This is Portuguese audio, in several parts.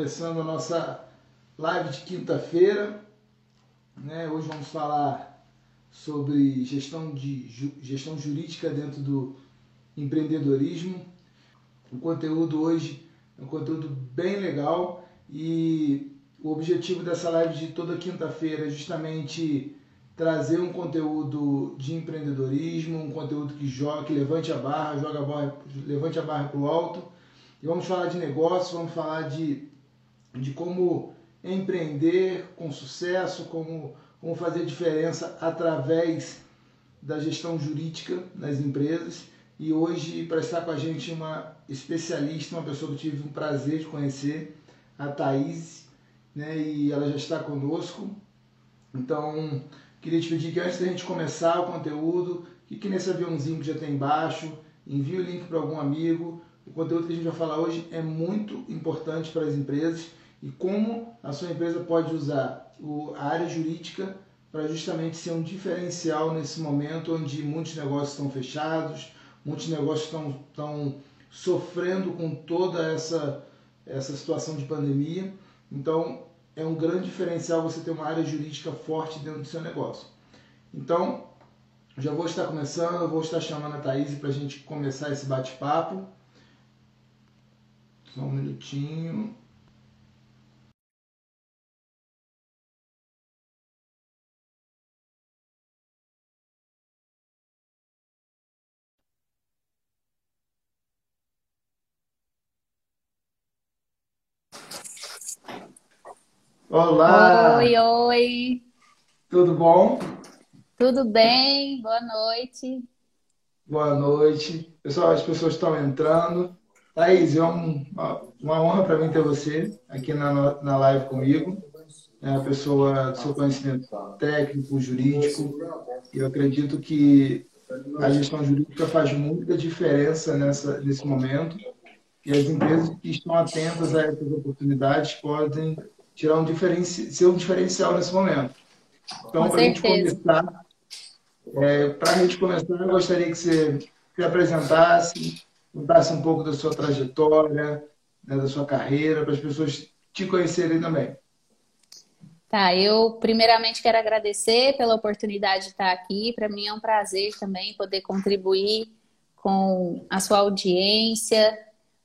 começando a nossa live de quinta-feira. Né? Hoje vamos falar sobre gestão, de, gestão jurídica dentro do empreendedorismo. O conteúdo hoje é um conteúdo bem legal e o objetivo dessa live de toda quinta-feira é justamente trazer um conteúdo de empreendedorismo, um conteúdo que joga, que levante a barra, joga a barra, levante a barra para o alto. E vamos falar de negócio, vamos falar de, de como empreender com sucesso, como, como fazer diferença através da gestão jurídica nas empresas. E hoje, para estar com a gente, uma especialista, uma pessoa que tive um prazer de conhecer, a Thaís, né? e ela já está conosco. Então, Queria te pedir que antes da gente começar o conteúdo, clique nesse aviãozinho que já tem embaixo, envie o link para algum amigo. O conteúdo que a gente vai falar hoje é muito importante para as empresas e como a sua empresa pode usar a área jurídica para justamente ser um diferencial nesse momento onde muitos negócios estão fechados, muitos negócios estão, estão sofrendo com toda essa, essa situação de pandemia. Então, é um grande diferencial você ter uma área jurídica forte dentro do seu negócio. Então, já vou estar começando, vou estar chamando a Thaís para a gente começar esse bate-papo. Só um minutinho. Olá! Oi, oi! Tudo bom? Tudo bem? Boa noite. Boa noite. Pessoal, as pessoas estão entrando. Thaís, é uma, uma honra para mim ter você aqui na, na live comigo. É uma pessoa do seu conhecimento técnico, jurídico. E eu acredito que a gestão jurídica faz muita diferença nessa, nesse momento. E as empresas que estão atentas a essas oportunidades podem tirar um diferenci... ser um diferencial nesse momento. Então, para a gente começar, é, para a gente começar, eu gostaria que você se apresentasse, contasse um pouco da sua trajetória, né, da sua carreira, para as pessoas te conhecerem também. Tá, eu primeiramente quero agradecer pela oportunidade de estar aqui. Para mim é um prazer também poder contribuir com a sua audiência,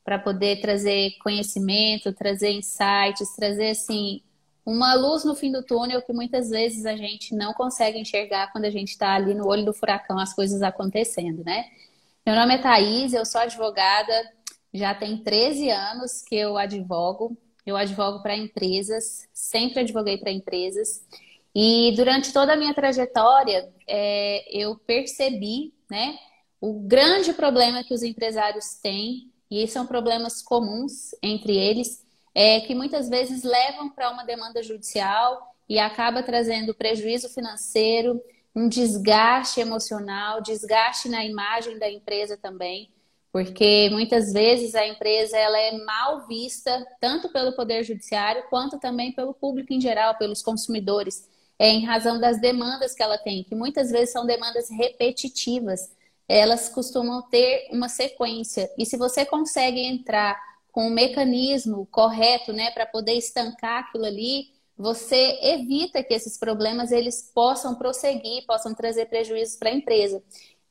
para poder trazer conhecimento, trazer insights, trazer assim uma luz no fim do túnel que muitas vezes a gente não consegue enxergar quando a gente está ali no olho do furacão, as coisas acontecendo, né? Meu nome é Thaís, eu sou advogada, já tem 13 anos que eu advogo. Eu advogo para empresas, sempre advoguei para empresas. E durante toda a minha trajetória, é, eu percebi né, o grande problema que os empresários têm e são problemas comuns entre eles, é, que muitas vezes levam para uma demanda judicial e acaba trazendo prejuízo financeiro, um desgaste emocional, desgaste na imagem da empresa também, porque muitas vezes a empresa ela é mal vista tanto pelo poder judiciário quanto também pelo público em geral, pelos consumidores, é, em razão das demandas que ela tem, que muitas vezes são demandas repetitivas elas costumam ter uma sequência. E se você consegue entrar com o mecanismo correto, né, para poder estancar aquilo ali, você evita que esses problemas eles possam prosseguir, possam trazer prejuízos para a empresa.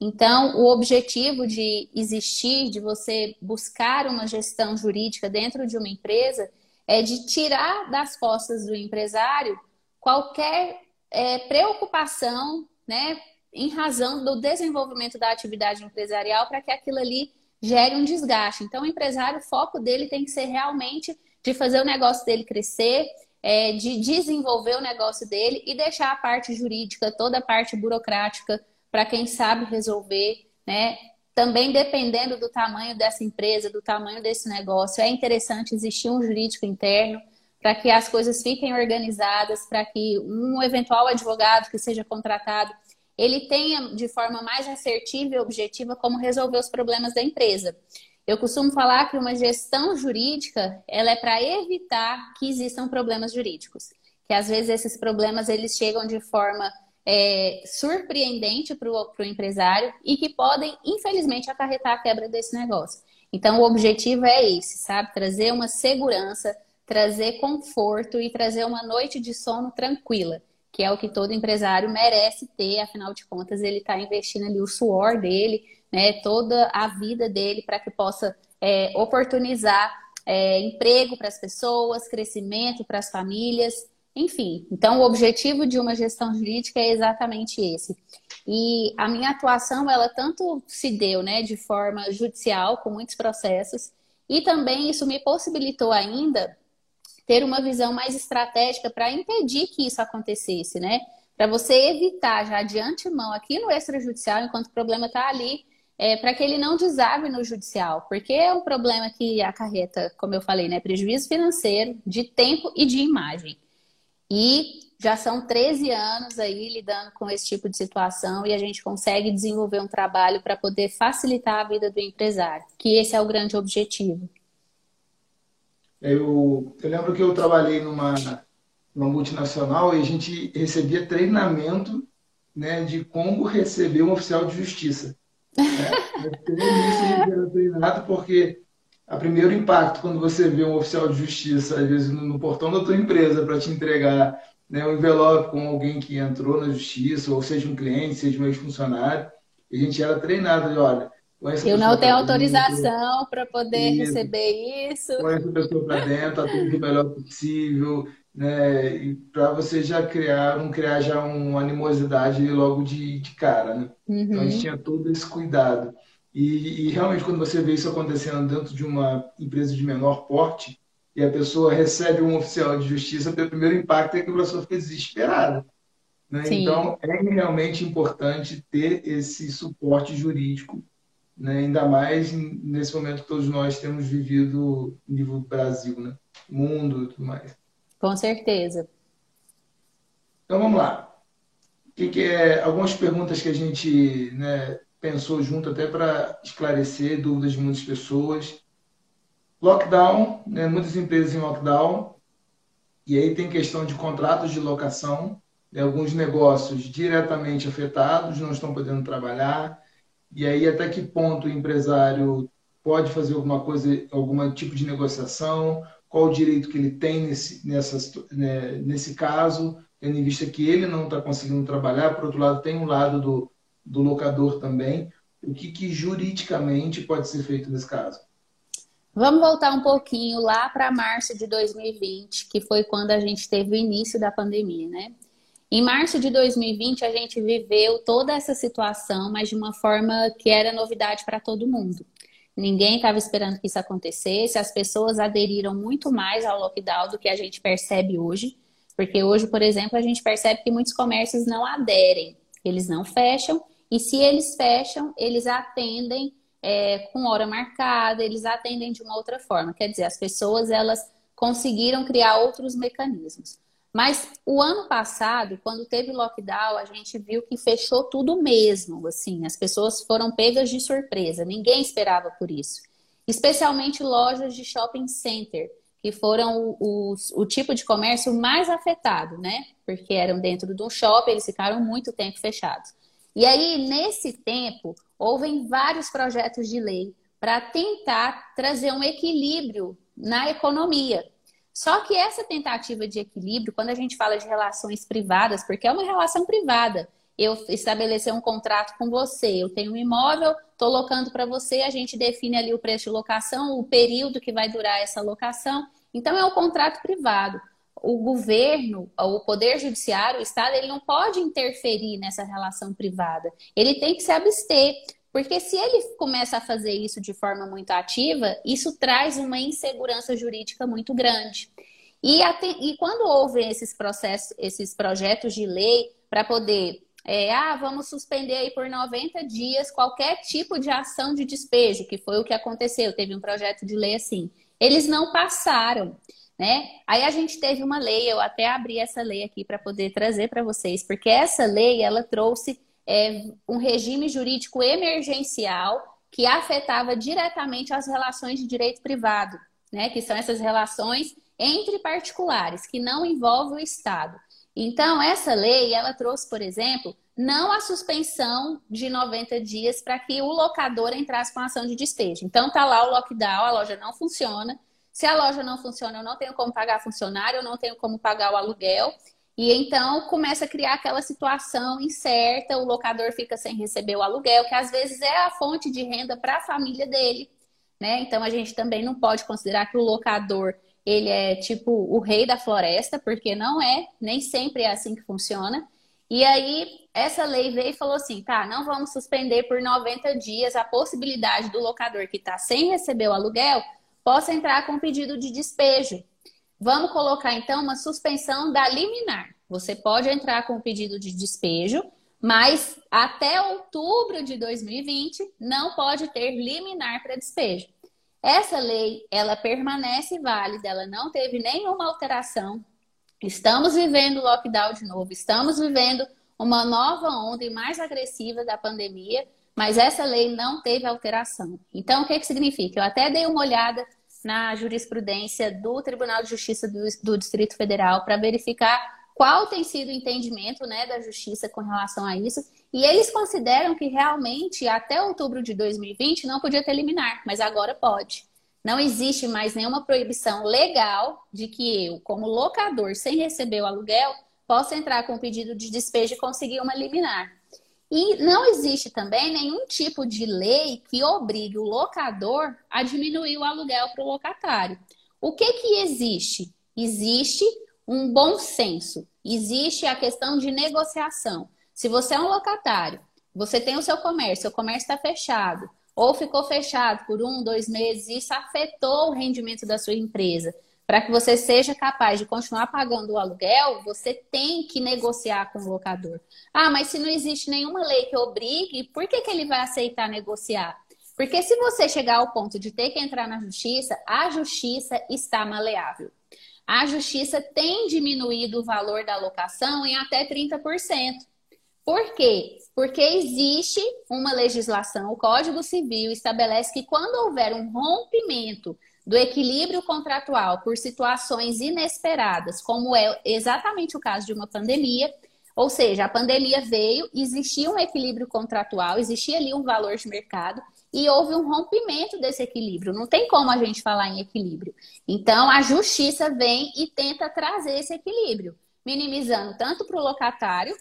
Então, o objetivo de existir, de você buscar uma gestão jurídica dentro de uma empresa, é de tirar das costas do empresário qualquer é, preocupação, né, em razão do desenvolvimento da atividade empresarial para que aquilo ali gere um desgaste. Então, o empresário, o foco dele tem que ser realmente de fazer o negócio dele crescer, é, de desenvolver o negócio dele e deixar a parte jurídica, toda a parte burocrática para quem sabe resolver, né? Também dependendo do tamanho dessa empresa, do tamanho desse negócio, é interessante existir um jurídico interno para que as coisas fiquem organizadas, para que um eventual advogado que seja contratado ele tenha de forma mais assertiva e objetiva como resolver os problemas da empresa. Eu costumo falar que uma gestão jurídica ela é para evitar que existam problemas jurídicos, que às vezes esses problemas eles chegam de forma é, surpreendente para o empresário e que podem, infelizmente, acarretar a quebra desse negócio. Então, o objetivo é esse, sabe? Trazer uma segurança, trazer conforto e trazer uma noite de sono tranquila, que é o que todo empresário merece ter, afinal de contas, ele está investindo ali o suor dele, né, toda a vida dele para que possa é, oportunizar é, emprego para as pessoas, crescimento para as famílias, enfim. Então, o objetivo de uma gestão jurídica é exatamente esse. E a minha atuação, ela tanto se deu né, de forma judicial, com muitos processos, e também isso me possibilitou ainda ter uma visão mais estratégica para impedir que isso acontecesse, né? Para você evitar já de antemão aqui no extrajudicial, enquanto o problema está ali, é, para que ele não desabe no judicial, porque é um problema que acarreta, como eu falei, né, prejuízo financeiro, de tempo e de imagem. E já são 13 anos aí lidando com esse tipo de situação e a gente consegue desenvolver um trabalho para poder facilitar a vida do empresário, que esse é o grande objetivo. Eu, eu lembro que eu trabalhei numa, numa multinacional e a gente recebia treinamento né, de como receber um oficial de justiça. Né? era treinado porque a primeiro impacto quando você vê um oficial de justiça, às vezes no, portão da tua empresa, para te entregar né, um envelope com alguém que entrou na justiça, ou seja um cliente, seja um ex-funcionário, a gente era treinado de, olha, eu não tenho autorização para poder isso, receber isso. Põe essa pessoa para dentro, atende o melhor possível, né? E para você já criar, não criar já uma animosidade logo de, de cara, né? Uhum. Então a gente tinha todo esse cuidado. E, e, realmente quando você vê isso acontecendo dentro de uma empresa de menor porte e a pessoa recebe um oficial de justiça, o primeiro impacto é que a pessoa fica desesperada. Né? Então é realmente importante ter esse suporte jurídico né? ainda mais nesse momento que todos nós temos vivido nível Brasil, né? mundo e tudo mais. Com certeza. Então vamos lá. Que, que é algumas perguntas que a gente né, pensou junto até para esclarecer dúvidas de muitas pessoas. Lockdown, né, muitas empresas em lockdown, e aí tem questão de contratos de locação, né, alguns negócios diretamente afetados, não estão podendo trabalhar, e aí, até que ponto o empresário pode fazer alguma coisa, algum tipo de negociação? Qual o direito que ele tem nesse, nessa, né, nesse caso, tendo em vista que ele não está conseguindo trabalhar? Por outro lado, tem um lado do, do locador também. O que, que juridicamente pode ser feito nesse caso? Vamos voltar um pouquinho lá para março de 2020, que foi quando a gente teve o início da pandemia, né? Em março de 2020, a gente viveu toda essa situação, mas de uma forma que era novidade para todo mundo. Ninguém estava esperando que isso acontecesse, as pessoas aderiram muito mais ao lockdown do que a gente percebe hoje, porque hoje, por exemplo, a gente percebe que muitos comércios não aderem, eles não fecham, e se eles fecham, eles atendem é, com hora marcada, eles atendem de uma outra forma. Quer dizer, as pessoas elas conseguiram criar outros mecanismos. Mas o ano passado, quando teve lockdown, a gente viu que fechou tudo mesmo, assim, as pessoas foram pegas de surpresa, ninguém esperava por isso. Especialmente lojas de shopping center, que foram o tipo de comércio mais afetado, né? Porque eram dentro de um shopping, eles ficaram muito tempo fechados. E aí, nesse tempo, houve vários projetos de lei para tentar trazer um equilíbrio na economia, só que essa tentativa de equilíbrio, quando a gente fala de relações privadas, porque é uma relação privada, eu estabelecer um contrato com você, eu tenho um imóvel, estou locando para você, a gente define ali o preço de locação, o período que vai durar essa locação. Então é um contrato privado. O governo, o poder judiciário, o Estado, ele não pode interferir nessa relação privada. Ele tem que se abster. Porque se ele começa a fazer isso de forma muito ativa, isso traz uma insegurança jurídica muito grande. E, até, e quando houve esses processos, esses projetos de lei para poder, é, ah, vamos suspender aí por 90 dias qualquer tipo de ação de despejo, que foi o que aconteceu, teve um projeto de lei assim. Eles não passaram. Né? Aí a gente teve uma lei, eu até abri essa lei aqui para poder trazer para vocês, porque essa lei ela trouxe é, um regime jurídico emergencial que afetava diretamente as relações de direito privado, né? que são essas relações entre particulares, que não envolvem o Estado. Então, essa lei, ela trouxe, por exemplo, não a suspensão de 90 dias para que o locador entrasse com a ação de despejo. Então tá lá o lockdown, a loja não funciona. Se a loja não funciona, eu não tenho como pagar funcionário, eu não tenho como pagar o aluguel. E então começa a criar aquela situação incerta, o locador fica sem receber o aluguel, que às vezes é a fonte de renda para a família dele, né? Então a gente também não pode considerar que o locador ele é tipo o rei da floresta, porque não é, nem sempre é assim que funciona. E aí essa lei veio e falou assim, tá, não vamos suspender por 90 dias a possibilidade do locador que está sem receber o aluguel possa entrar com pedido de despejo. Vamos colocar então uma suspensão da liminar. Você pode entrar com pedido de despejo, mas até outubro de 2020 não pode ter liminar para despejo. Essa lei, ela permanece válida, ela não teve nenhuma alteração. Estamos vivendo lockdown de novo, estamos vivendo uma nova onda e mais agressiva da pandemia, mas essa lei não teve alteração. Então, o que, que significa? Eu até dei uma olhada na jurisprudência do Tribunal de Justiça do, do Distrito Federal para verificar qual tem sido o entendimento né, da justiça com relação a isso. E eles consideram que realmente até outubro de 2020 não podia ter liminar, mas agora pode. Não existe mais nenhuma proibição legal de que eu, como locador, sem receber o aluguel, possa entrar com pedido de despejo e conseguir uma liminar. E não existe também nenhum tipo de lei que obrigue o locador a diminuir o aluguel para o locatário. O que, que existe? Existe um bom senso, existe a questão de negociação. Se você é um locatário, você tem o seu comércio, seu comércio está fechado, ou ficou fechado por um, dois meses, isso afetou o rendimento da sua empresa para que você seja capaz de continuar pagando o aluguel, você tem que negociar com o locador. Ah, mas se não existe nenhuma lei que obrigue, por que, que ele vai aceitar negociar? Porque se você chegar ao ponto de ter que entrar na justiça, a justiça está maleável. A justiça tem diminuído o valor da locação em até 30%. Por quê? Porque existe uma legislação, o Código Civil estabelece que quando houver um rompimento do equilíbrio contratual por situações inesperadas, como é exatamente o caso de uma pandemia. Ou seja, a pandemia veio, existia um equilíbrio contratual, existia ali um valor de mercado e houve um rompimento desse equilíbrio. Não tem como a gente falar em equilíbrio. Então, a justiça vem e tenta trazer esse equilíbrio, minimizando tanto para o locatário,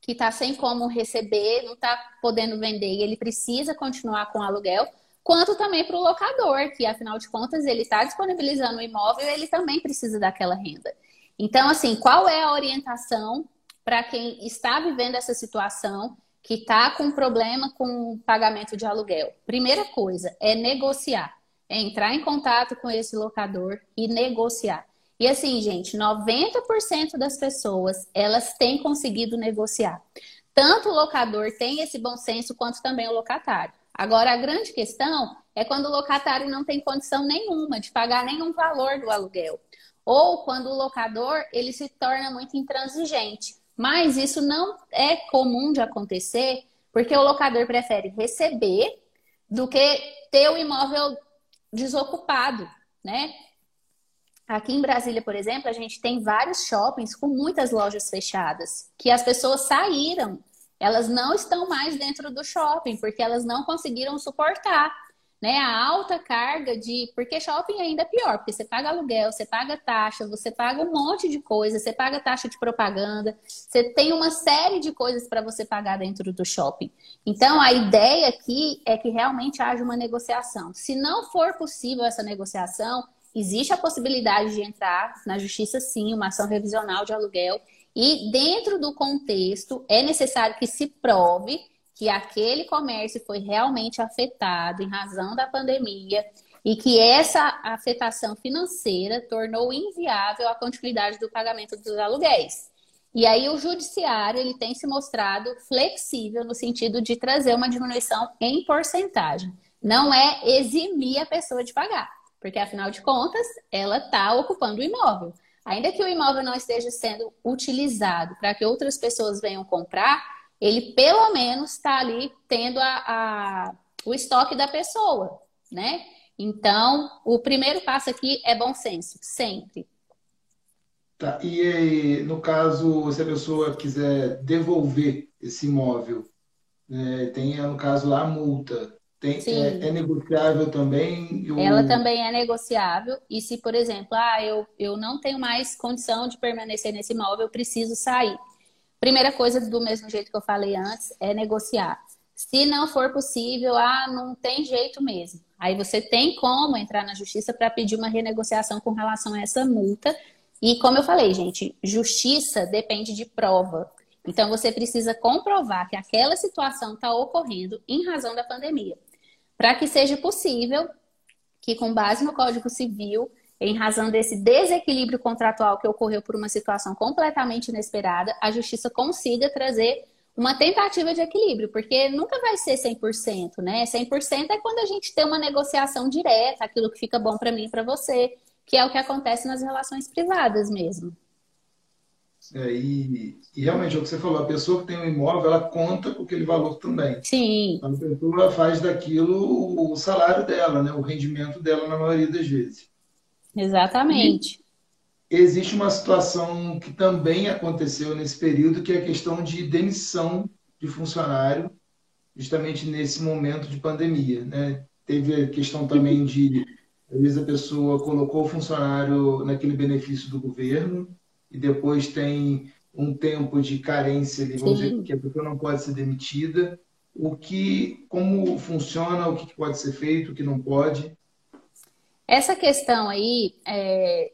que está sem como receber, não está podendo vender e ele precisa continuar com o aluguel, quanto também para o locador, que afinal de contas ele está disponibilizando o imóvel ele também precisa daquela renda. Então, assim, qual é a orientação para quem está vivendo essa situação, que está com problema com o pagamento de aluguel? Primeira coisa é negociar, é entrar em contato com esse locador e negociar. E assim, gente, 90% das pessoas, elas têm conseguido negociar. Tanto o locador tem esse bom senso, quanto também o locatário. Agora, a grande questão é quando o locatário não tem condição nenhuma de pagar nenhum valor do aluguel. Ou quando o locador ele se torna muito intransigente. Mas isso não é comum de acontecer, porque o locador prefere receber do que ter o imóvel desocupado, né? Aqui em Brasília, por exemplo, a gente tem vários shoppings com muitas lojas fechadas, que as pessoas saíram elas não estão mais dentro do shopping, porque elas não conseguiram suportar né, a alta carga de. Porque shopping ainda é pior, porque você paga aluguel, você paga taxa, você paga um monte de coisa, você paga taxa de propaganda, você tem uma série de coisas para você pagar dentro do shopping. Então, a ideia aqui é que realmente haja uma negociação. Se não for possível essa negociação, existe a possibilidade de entrar na justiça, sim, uma ação revisional de aluguel e dentro do contexto, é necessário que se prove que aquele comércio foi realmente afetado em razão da pandemia e que essa afetação financeira tornou inviável a continuidade do pagamento dos aluguéis. E aí o judiciário ele tem se mostrado flexível no sentido de trazer uma diminuição em porcentagem. Não é eximir a pessoa de pagar, porque afinal de contas ela está ocupando o imóvel. Ainda que o imóvel não esteja sendo utilizado para que outras pessoas venham comprar, ele pelo menos está ali tendo a, a, o estoque da pessoa, né? Então, o primeiro passo aqui é bom senso, sempre. Tá. E no caso, se a pessoa quiser devolver esse imóvel, né, tem no caso lá a multa. Tem, é, é, negociável também? Ela também é negociável. E se, por exemplo, ah, eu, eu não tenho mais condição de permanecer nesse imóvel, eu preciso sair. Primeira coisa, do mesmo jeito que eu falei antes, é negociar. Se não for possível, ah, não tem jeito mesmo. Aí você tem como entrar na justiça para pedir uma renegociação com relação a essa multa. E como eu falei, gente, justiça depende de prova. Então você precisa comprovar que aquela situação está ocorrendo em razão da pandemia para que seja possível que, com base no Código Civil, em razão desse desequilíbrio contratual que ocorreu por uma situação completamente inesperada, a justiça consiga trazer uma tentativa de equilíbrio, porque nunca vai ser 100%, né? 100% é quando a gente tem uma negociação direta, aquilo que fica bom para mim e para você, que é o que acontece nas relações privadas mesmo. É, e, e, realmente é o que você falou, a pessoa que tem um imóvel, ela conta com aquele valor também. Sim. A pessoa faz daquilo o salário dela, né? o rendimento dela na maioria das vezes. Exatamente. E existe uma situação que também aconteceu nesse período, que é a questão de demissão de funcionário, justamente nesse momento de pandemia. Né? Teve a questão também de, às vezes a pessoa colocou o funcionário naquele benefício do governo, e depois tem um tempo de carência ali, vamos Sim. dizer que a pessoa não pode ser demitida. O que, como funciona, o que pode ser feito, o que não pode? Essa questão aí, é,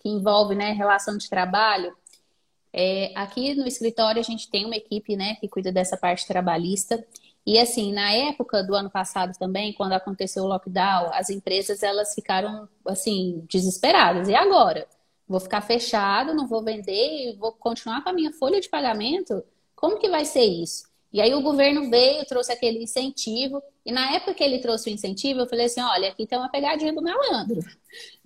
que envolve né, relação de trabalho, é, aqui no escritório a gente tem uma equipe né, que cuida dessa parte trabalhista. E assim, na época do ano passado também, quando aconteceu o lockdown, as empresas elas ficaram assim desesperadas. E agora? Vou ficar fechado, não vou vender e vou continuar com a minha folha de pagamento? Como que vai ser isso? E aí o governo veio, trouxe aquele incentivo, e na época que ele trouxe o incentivo, eu falei assim: olha, aqui tem uma pegadinha do malandro.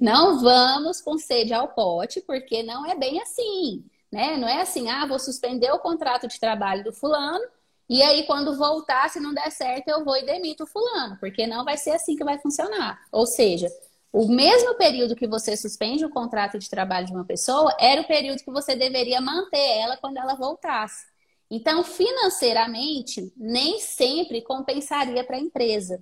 Não vamos com sede ao pote, porque não é bem assim. Né? Não é assim, ah, vou suspender o contrato de trabalho do fulano, e aí quando voltar, se não der certo, eu vou e demito o fulano, porque não vai ser assim que vai funcionar. Ou seja, o mesmo período que você suspende o contrato de trabalho de uma pessoa era o período que você deveria manter ela quando ela voltasse. Então, financeiramente, nem sempre compensaria para a empresa.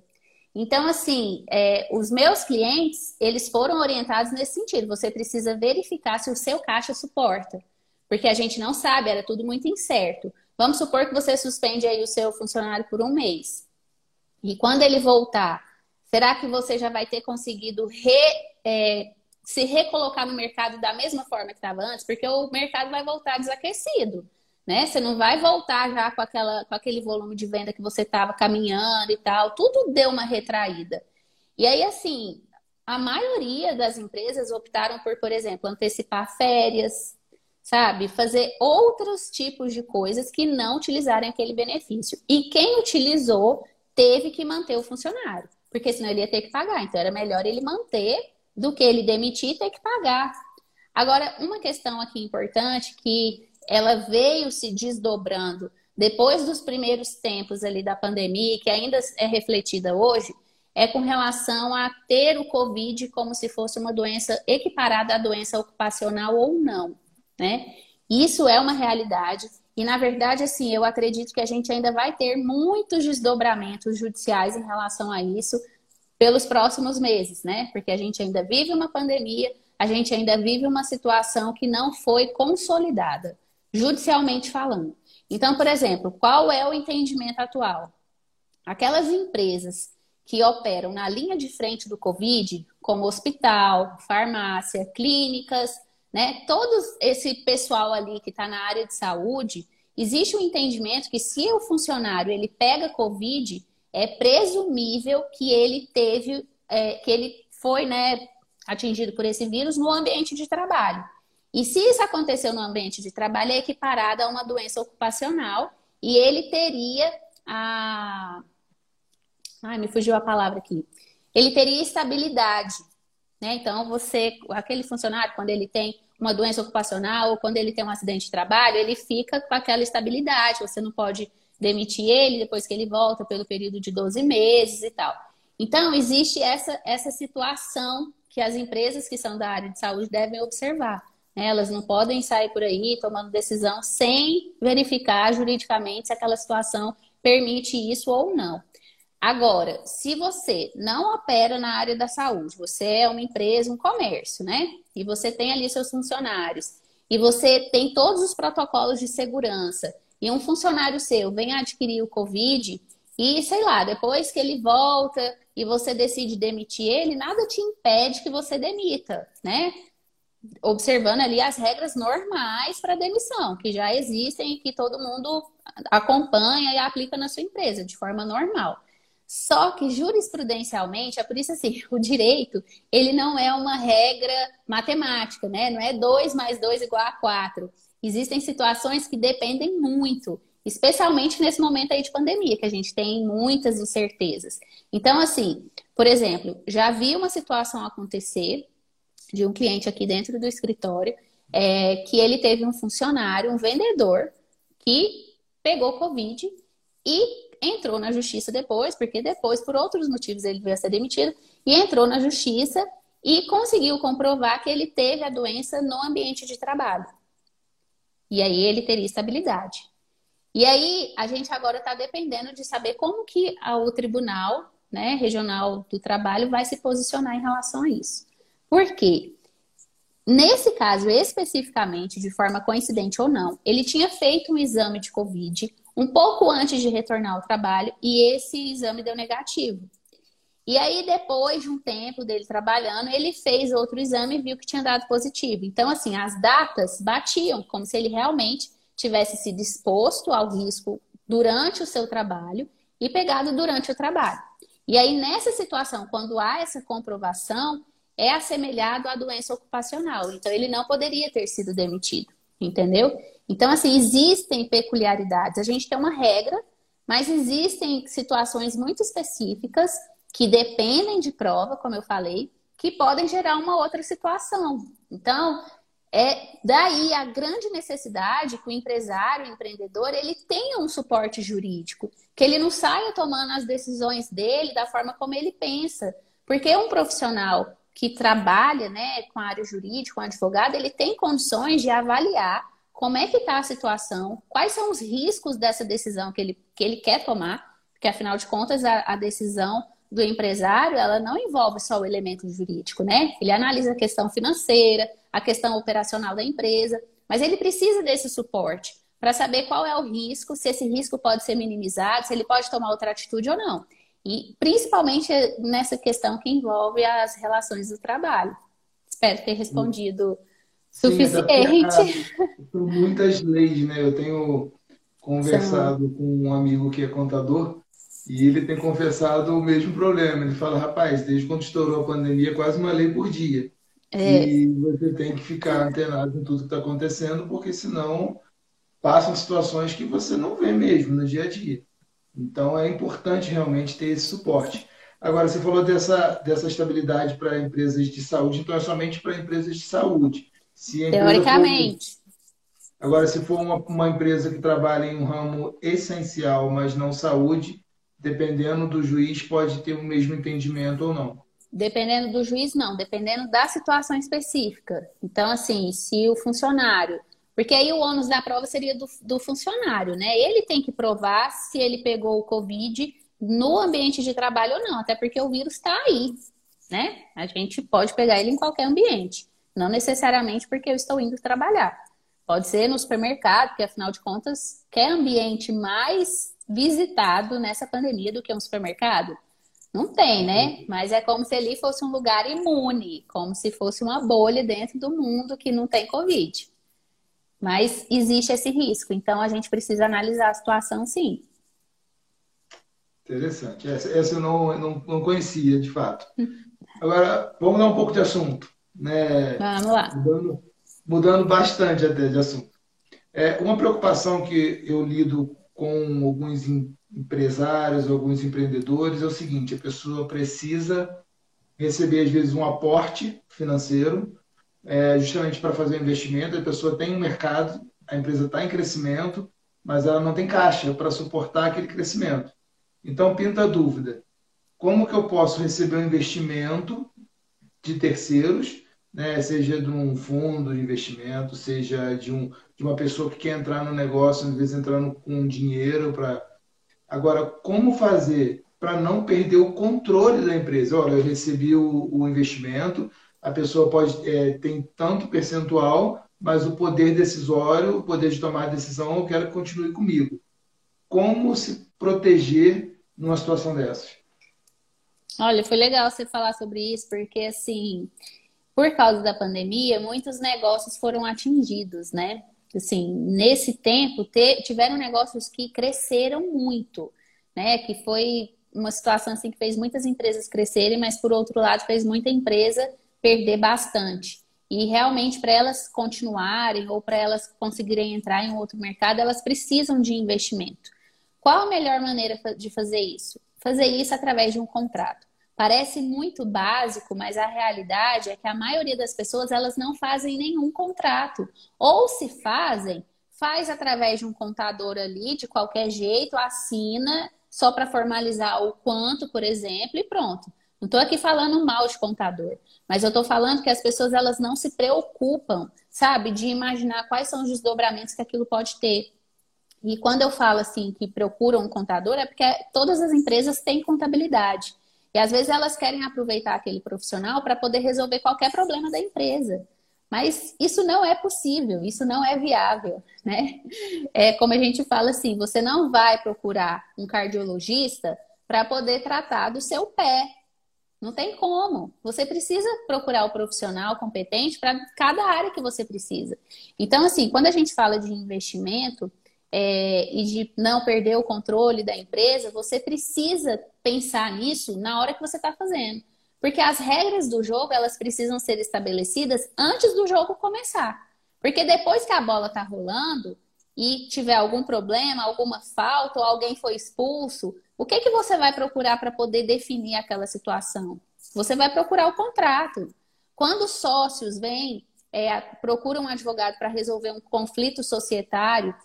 Então, assim, é, os meus clientes, eles foram orientados nesse sentido. Você precisa verificar se o seu caixa suporta. Porque a gente não sabe, era tudo muito incerto. Vamos supor que você suspende aí o seu funcionário por um mês. E quando ele voltar, Será que você já vai ter conseguido re, é, se recolocar no mercado da mesma forma que estava antes? Porque o mercado vai voltar desaquecido. Né? Você não vai voltar já com, aquela, com aquele volume de venda que você estava caminhando e tal. Tudo deu uma retraída. E aí, assim, a maioria das empresas optaram por, por exemplo, antecipar férias, sabe? Fazer outros tipos de coisas que não utilizarem aquele benefício. E quem utilizou teve que manter o funcionário porque senão ele ia ter que pagar. Então era melhor ele manter do que ele demitir e ter que pagar. Agora, uma questão aqui importante que ela veio se desdobrando depois dos primeiros tempos ali da pandemia, que ainda é refletida hoje, é com relação a ter o Covid como se fosse uma doença equiparada à doença ocupacional ou não, né? Isso é uma realidade. E, na verdade, assim, eu acredito que a gente ainda vai ter muitos desdobramentos judiciais em relação a isso pelos próximos meses, né? Porque a gente ainda vive uma pandemia, a gente ainda vive uma situação que não foi consolidada, judicialmente falando. Então, por exemplo, qual é o entendimento atual? Aquelas empresas que operam na linha de frente do Covid, como hospital, farmácia, clínicas, né? Todo esse pessoal ali que está na área de saúde, existe um entendimento que se o funcionário ele pega Covid, é presumível que ele teve, é, que ele foi, né, atingido por esse vírus no ambiente de trabalho. E se isso aconteceu no ambiente de trabalho, é equiparado a uma doença ocupacional e ele teria a. Ai, me fugiu a palavra aqui. Ele teria estabilidade. Né? Então, você, aquele funcionário, quando ele tem uma doença ocupacional ou quando ele tem um acidente de trabalho, ele fica com aquela estabilidade. Você não pode demitir ele depois que ele volta pelo período de 12 meses e tal. Então, existe essa, essa situação que as empresas que são da área de saúde devem observar. Né? Elas não podem sair por aí tomando decisão sem verificar juridicamente se aquela situação permite isso ou não. Agora, se você não opera na área da saúde, você é uma empresa, um comércio, né? E você tem ali seus funcionários, e você tem todos os protocolos de segurança, e um funcionário seu vem adquirir o Covid, e sei lá, depois que ele volta e você decide demitir ele, nada te impede que você demita, né? Observando ali as regras normais para demissão, que já existem e que todo mundo acompanha e aplica na sua empresa de forma normal. Só que jurisprudencialmente, é por isso assim, o direito, ele não é uma regra matemática, né? Não é 2 mais 2 igual a 4. Existem situações que dependem muito especialmente nesse momento aí de pandemia, que a gente tem muitas incertezas. Então, assim, por exemplo, já vi uma situação acontecer de um cliente aqui dentro do escritório, é, que ele teve um funcionário, um vendedor, que pegou Covid e entrou na justiça depois, porque depois, por outros motivos, ele veio a ser demitido, e entrou na justiça e conseguiu comprovar que ele teve a doença no ambiente de trabalho. E aí ele teria estabilidade. E aí a gente agora está dependendo de saber como que o Tribunal né, Regional do Trabalho vai se posicionar em relação a isso. Por quê? Nesse caso, especificamente, de forma coincidente ou não, ele tinha feito um exame de Covid um pouco antes de retornar ao trabalho e esse exame deu negativo. E aí, depois de um tempo dele trabalhando, ele fez outro exame e viu que tinha dado positivo. Então, assim, as datas batiam, como se ele realmente tivesse se disposto ao risco durante o seu trabalho e pegado durante o trabalho. E aí, nessa situação, quando há essa comprovação, é assemelhado à doença ocupacional. Então, ele não poderia ter sido demitido, entendeu? Então, assim, existem peculiaridades. A gente tem uma regra, mas existem situações muito específicas que dependem de prova, como eu falei, que podem gerar uma outra situação. Então, é daí a grande necessidade que o empresário, o empreendedor, ele tenha um suporte jurídico, que ele não saia tomando as decisões dele da forma como ele pensa, porque um profissional que trabalha, né, com a área jurídica, um advogado, ele tem condições de avaliar como é que está a situação, quais são os riscos dessa decisão que ele, que ele quer tomar, porque afinal de contas a, a decisão do empresário, ela não envolve só o elemento jurídico, né? Ele analisa a questão financeira, a questão operacional da empresa, mas ele precisa desse suporte para saber qual é o risco, se esse risco pode ser minimizado, se ele pode tomar outra atitude ou não. E principalmente nessa questão que envolve as relações do trabalho. Espero ter respondido Sim, suficiente. São muitas leis, né? Eu tenho conversado Sim. com um amigo que é contador e ele tem confessado o mesmo problema. Ele fala, rapaz, desde quando estourou a pandemia, quase uma lei por dia. É. E você tem que ficar antenado em tudo que está acontecendo, porque senão passam situações que você não vê mesmo no dia a dia. Então é importante realmente ter esse suporte. Agora, você falou dessa, dessa estabilidade para empresas de saúde, então é somente para empresas de saúde. Se Teoricamente. For... Agora, se for uma, uma empresa que trabalha em um ramo essencial, mas não saúde, dependendo do juiz, pode ter o mesmo entendimento ou não. Dependendo do juiz, não. Dependendo da situação específica. Então, assim, se o funcionário. Porque aí o ônus da prova seria do, do funcionário, né? Ele tem que provar se ele pegou o Covid no ambiente de trabalho ou não. Até porque o vírus está aí, né? A gente pode pegar ele em qualquer ambiente. Não necessariamente porque eu estou indo trabalhar. Pode ser no supermercado, porque afinal de contas, quer ambiente mais visitado nessa pandemia do que um supermercado? Não tem, né? Mas é como se ali fosse um lugar imune, como se fosse uma bolha dentro do mundo que não tem Covid. Mas existe esse risco, então a gente precisa analisar a situação sim. Interessante. Essa, essa eu não, não, não conhecia, de fato. Agora, vamos dar um pouco de assunto. Né? Vamos lá. Mudando, mudando bastante até de assunto. É, uma preocupação que eu lido com alguns empresários, alguns empreendedores, é o seguinte: a pessoa precisa receber, às vezes, um aporte financeiro, é, justamente para fazer o investimento. A pessoa tem um mercado, a empresa está em crescimento, mas ela não tem caixa para suportar aquele crescimento. Então, pinta a dúvida: como que eu posso receber um investimento de terceiros, né? seja de um fundo de investimento, seja de, um, de uma pessoa que quer entrar no negócio, às vezes entrando com dinheiro para. Agora, como fazer para não perder o controle da empresa? Olha, eu recebi o, o investimento, a pessoa pode é, tem tanto percentual, mas o poder decisório, o poder de tomar decisão, eu quero que continue comigo. Como se proteger numa situação dessas? Olha, foi legal você falar sobre isso, porque assim, por causa da pandemia, muitos negócios foram atingidos, né? Assim, nesse tempo, tiveram negócios que cresceram muito, né? Que foi uma situação assim que fez muitas empresas crescerem, mas por outro lado fez muita empresa perder bastante. E realmente para elas continuarem ou para elas conseguirem entrar em outro mercado, elas precisam de investimento. Qual a melhor maneira de fazer isso? Fazer isso através de um contrato. Parece muito básico, mas a realidade é que a maioria das pessoas elas não fazem nenhum contrato. Ou se fazem, faz através de um contador ali, de qualquer jeito, assina só para formalizar o quanto, por exemplo, e pronto. Não estou aqui falando mal de contador, mas eu estou falando que as pessoas elas não se preocupam, sabe, de imaginar quais são os desdobramentos que aquilo pode ter. E quando eu falo assim que procuram um contador, é porque todas as empresas têm contabilidade. E às vezes elas querem aproveitar aquele profissional para poder resolver qualquer problema da empresa. Mas isso não é possível, isso não é viável, né? É como a gente fala assim, você não vai procurar um cardiologista para poder tratar do seu pé. Não tem como. Você precisa procurar o profissional competente para cada área que você precisa. Então, assim, quando a gente fala de investimento, é, e de não perder o controle da empresa, você precisa pensar nisso na hora que você está fazendo. Porque as regras do jogo, elas precisam ser estabelecidas antes do jogo começar. Porque depois que a bola está rolando e tiver algum problema, alguma falta ou alguém foi expulso, o que, que você vai procurar para poder definir aquela situação? Você vai procurar o contrato. Quando os sócios vêm, é, procuram um advogado para resolver um conflito societário,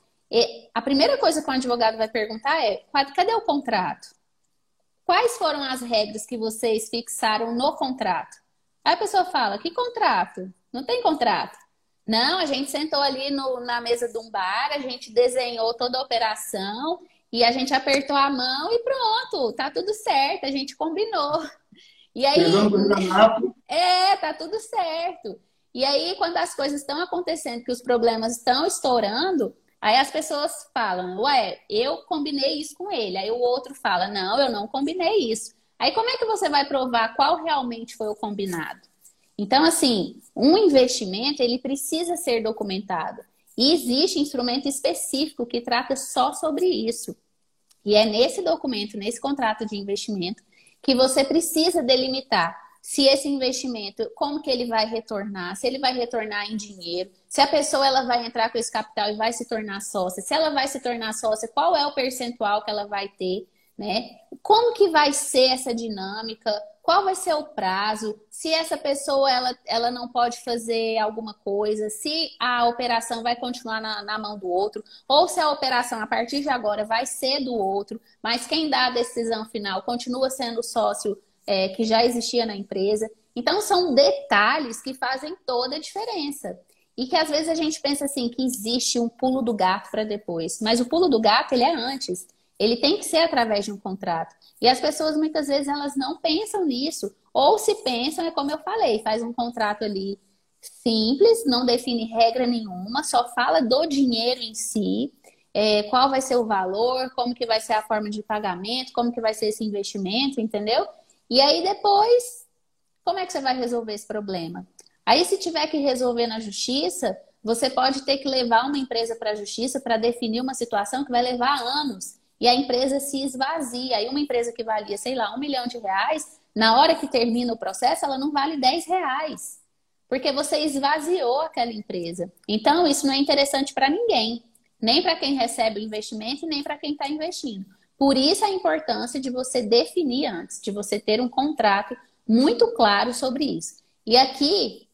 a primeira coisa que o advogado vai perguntar é: cadê o contrato? Quais foram as regras que vocês fixaram no contrato? Aí a pessoa fala: que contrato? Não tem contrato. Não, a gente sentou ali no, na mesa de um bar, a gente desenhou toda a operação e a gente apertou a mão e pronto, tá tudo certo, a gente combinou. E aí. É, tá tudo certo. E aí, quando as coisas estão acontecendo, que os problemas estão estourando, Aí as pessoas falam, ué, eu combinei isso com ele. Aí o outro fala, não, eu não combinei isso. Aí como é que você vai provar qual realmente foi o combinado? Então, assim, um investimento, ele precisa ser documentado. E existe instrumento específico que trata só sobre isso. E é nesse documento, nesse contrato de investimento, que você precisa delimitar se esse investimento, como que ele vai retornar, se ele vai retornar em dinheiro, se a pessoa ela vai entrar com esse capital e vai se tornar sócia, se ela vai se tornar sócia, qual é o percentual que ela vai ter, né? Como que vai ser essa dinâmica? Qual vai ser o prazo? Se essa pessoa ela, ela não pode fazer alguma coisa, se a operação vai continuar na, na mão do outro, ou se a operação a partir de agora vai ser do outro, mas quem dá a decisão final continua sendo sócio é, que já existia na empresa. Então, são detalhes que fazem toda a diferença. E que às vezes a gente pensa assim que existe um pulo do gato para depois, mas o pulo do gato ele é antes. Ele tem que ser através de um contrato. E as pessoas muitas vezes elas não pensam nisso, ou se pensam é como eu falei, faz um contrato ali simples, não define regra nenhuma, só fala do dinheiro em si, é, qual vai ser o valor, como que vai ser a forma de pagamento, como que vai ser esse investimento, entendeu? E aí depois, como é que você vai resolver esse problema? Aí, se tiver que resolver na justiça, você pode ter que levar uma empresa para a justiça para definir uma situação que vai levar anos. E a empresa se esvazia. Aí, uma empresa que valia, sei lá, um milhão de reais, na hora que termina o processo, ela não vale 10 reais. Porque você esvaziou aquela empresa. Então, isso não é interessante para ninguém. Nem para quem recebe o investimento, nem para quem está investindo. Por isso a importância de você definir antes, de você ter um contrato muito claro sobre isso. E aqui,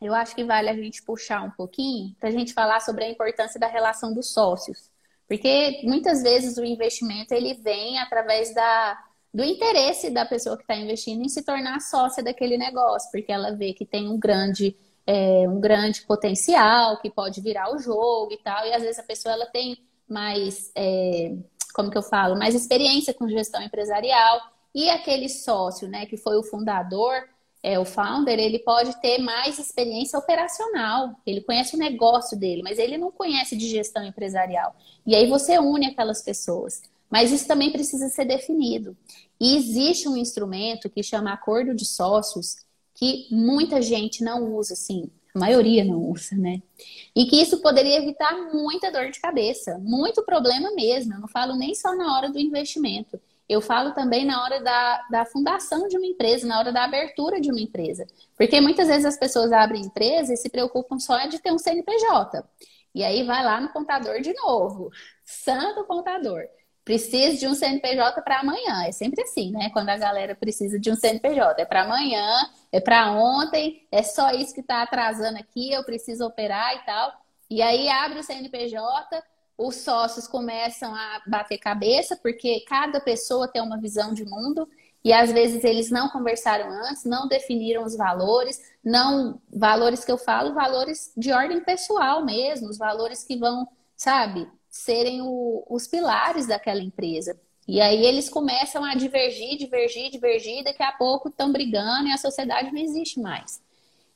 eu acho que vale a gente puxar um pouquinho para a gente falar sobre a importância da relação dos sócios. Porque muitas vezes o investimento ele vem através da, do interesse da pessoa que está investindo em se tornar sócia daquele negócio, porque ela vê que tem um grande, é, um grande potencial, que pode virar o jogo e tal, e às vezes a pessoa ela tem mais, é, como que eu falo, mais experiência com gestão empresarial, e aquele sócio, né, que foi o fundador, é, o founder, ele pode ter mais experiência operacional, ele conhece o negócio dele, mas ele não conhece de gestão empresarial. E aí você une aquelas pessoas. Mas isso também precisa ser definido. E existe um instrumento que chama acordo de sócios, que muita gente não usa, assim, a maioria não usa, né? E que isso poderia evitar muita dor de cabeça, muito problema mesmo. Eu não falo nem só na hora do investimento. Eu falo também na hora da, da fundação de uma empresa, na hora da abertura de uma empresa. Porque muitas vezes as pessoas abrem empresa e se preocupam só de ter um CNPJ. E aí vai lá no contador de novo. Santo contador. Precisa de um CNPJ para amanhã. É sempre assim, né? Quando a galera precisa de um CNPJ. É para amanhã, é para ontem, é só isso que está atrasando aqui, eu preciso operar e tal. E aí abre o CNPJ, os sócios começam a bater cabeça, porque cada pessoa tem uma visão de mundo. E às vezes eles não conversaram antes, não definiram os valores, não valores que eu falo, valores de ordem pessoal mesmo, os valores que vão, sabe, serem o, os pilares daquela empresa. E aí eles começam a divergir, divergir, divergir, daqui a pouco estão brigando e a sociedade não existe mais.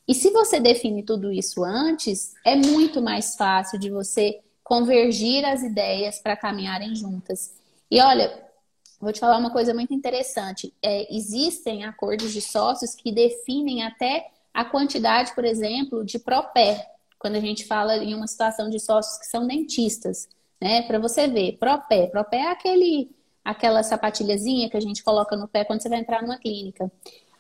E se você define tudo isso antes, é muito mais fácil de você convergir as ideias para caminharem juntas. E olha, vou te falar uma coisa muito interessante. É, existem acordos de sócios que definem até a quantidade, por exemplo, de propé, quando a gente fala em uma situação de sócios que são dentistas né? Para você ver, propé. Propé é aquele, aquela sapatilhazinha que a gente coloca no pé quando você vai entrar numa clínica.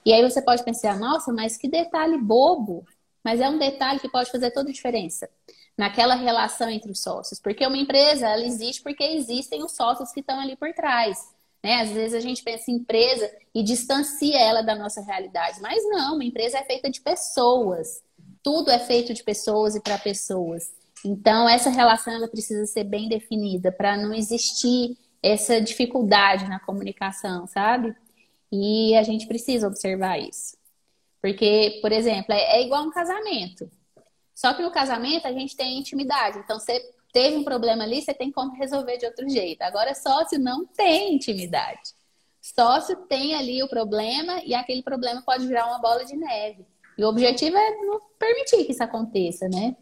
E aí você pode pensar, nossa, mas que detalhe bobo. Mas é um detalhe que pode fazer toda a diferença naquela relação entre os sócios. Porque uma empresa, ela existe porque existem os sócios que estão ali por trás. Né? Às vezes a gente pensa em empresa e distancia ela da nossa realidade. Mas não, uma empresa é feita de pessoas. Tudo é feito de pessoas e para pessoas. Então, essa relação ela precisa ser bem definida para não existir essa dificuldade na comunicação, sabe? E a gente precisa observar isso. Porque, por exemplo, é, é igual um casamento. Só que no casamento a gente tem intimidade. Então, você teve um problema ali, você tem como resolver de outro jeito. Agora, sócio não tem intimidade. Sócio tem ali o problema e aquele problema pode virar uma bola de neve. E o objetivo é não permitir que isso aconteça, né?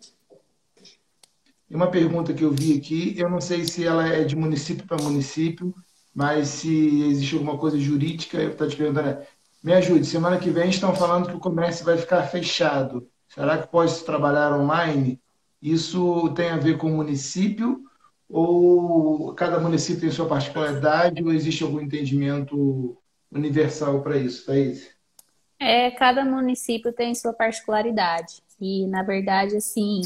E uma pergunta que eu vi aqui, eu não sei se ela é de município para município, mas se existe alguma coisa jurídica, eu estou te perguntando, é, me ajude, semana que vem estão falando que o comércio vai ficar fechado. Será que pode se trabalhar online? Isso tem a ver com o município ou cada município tem sua particularidade ou existe algum entendimento universal para isso, Thaís? É, cada município tem sua particularidade. E, na verdade, assim,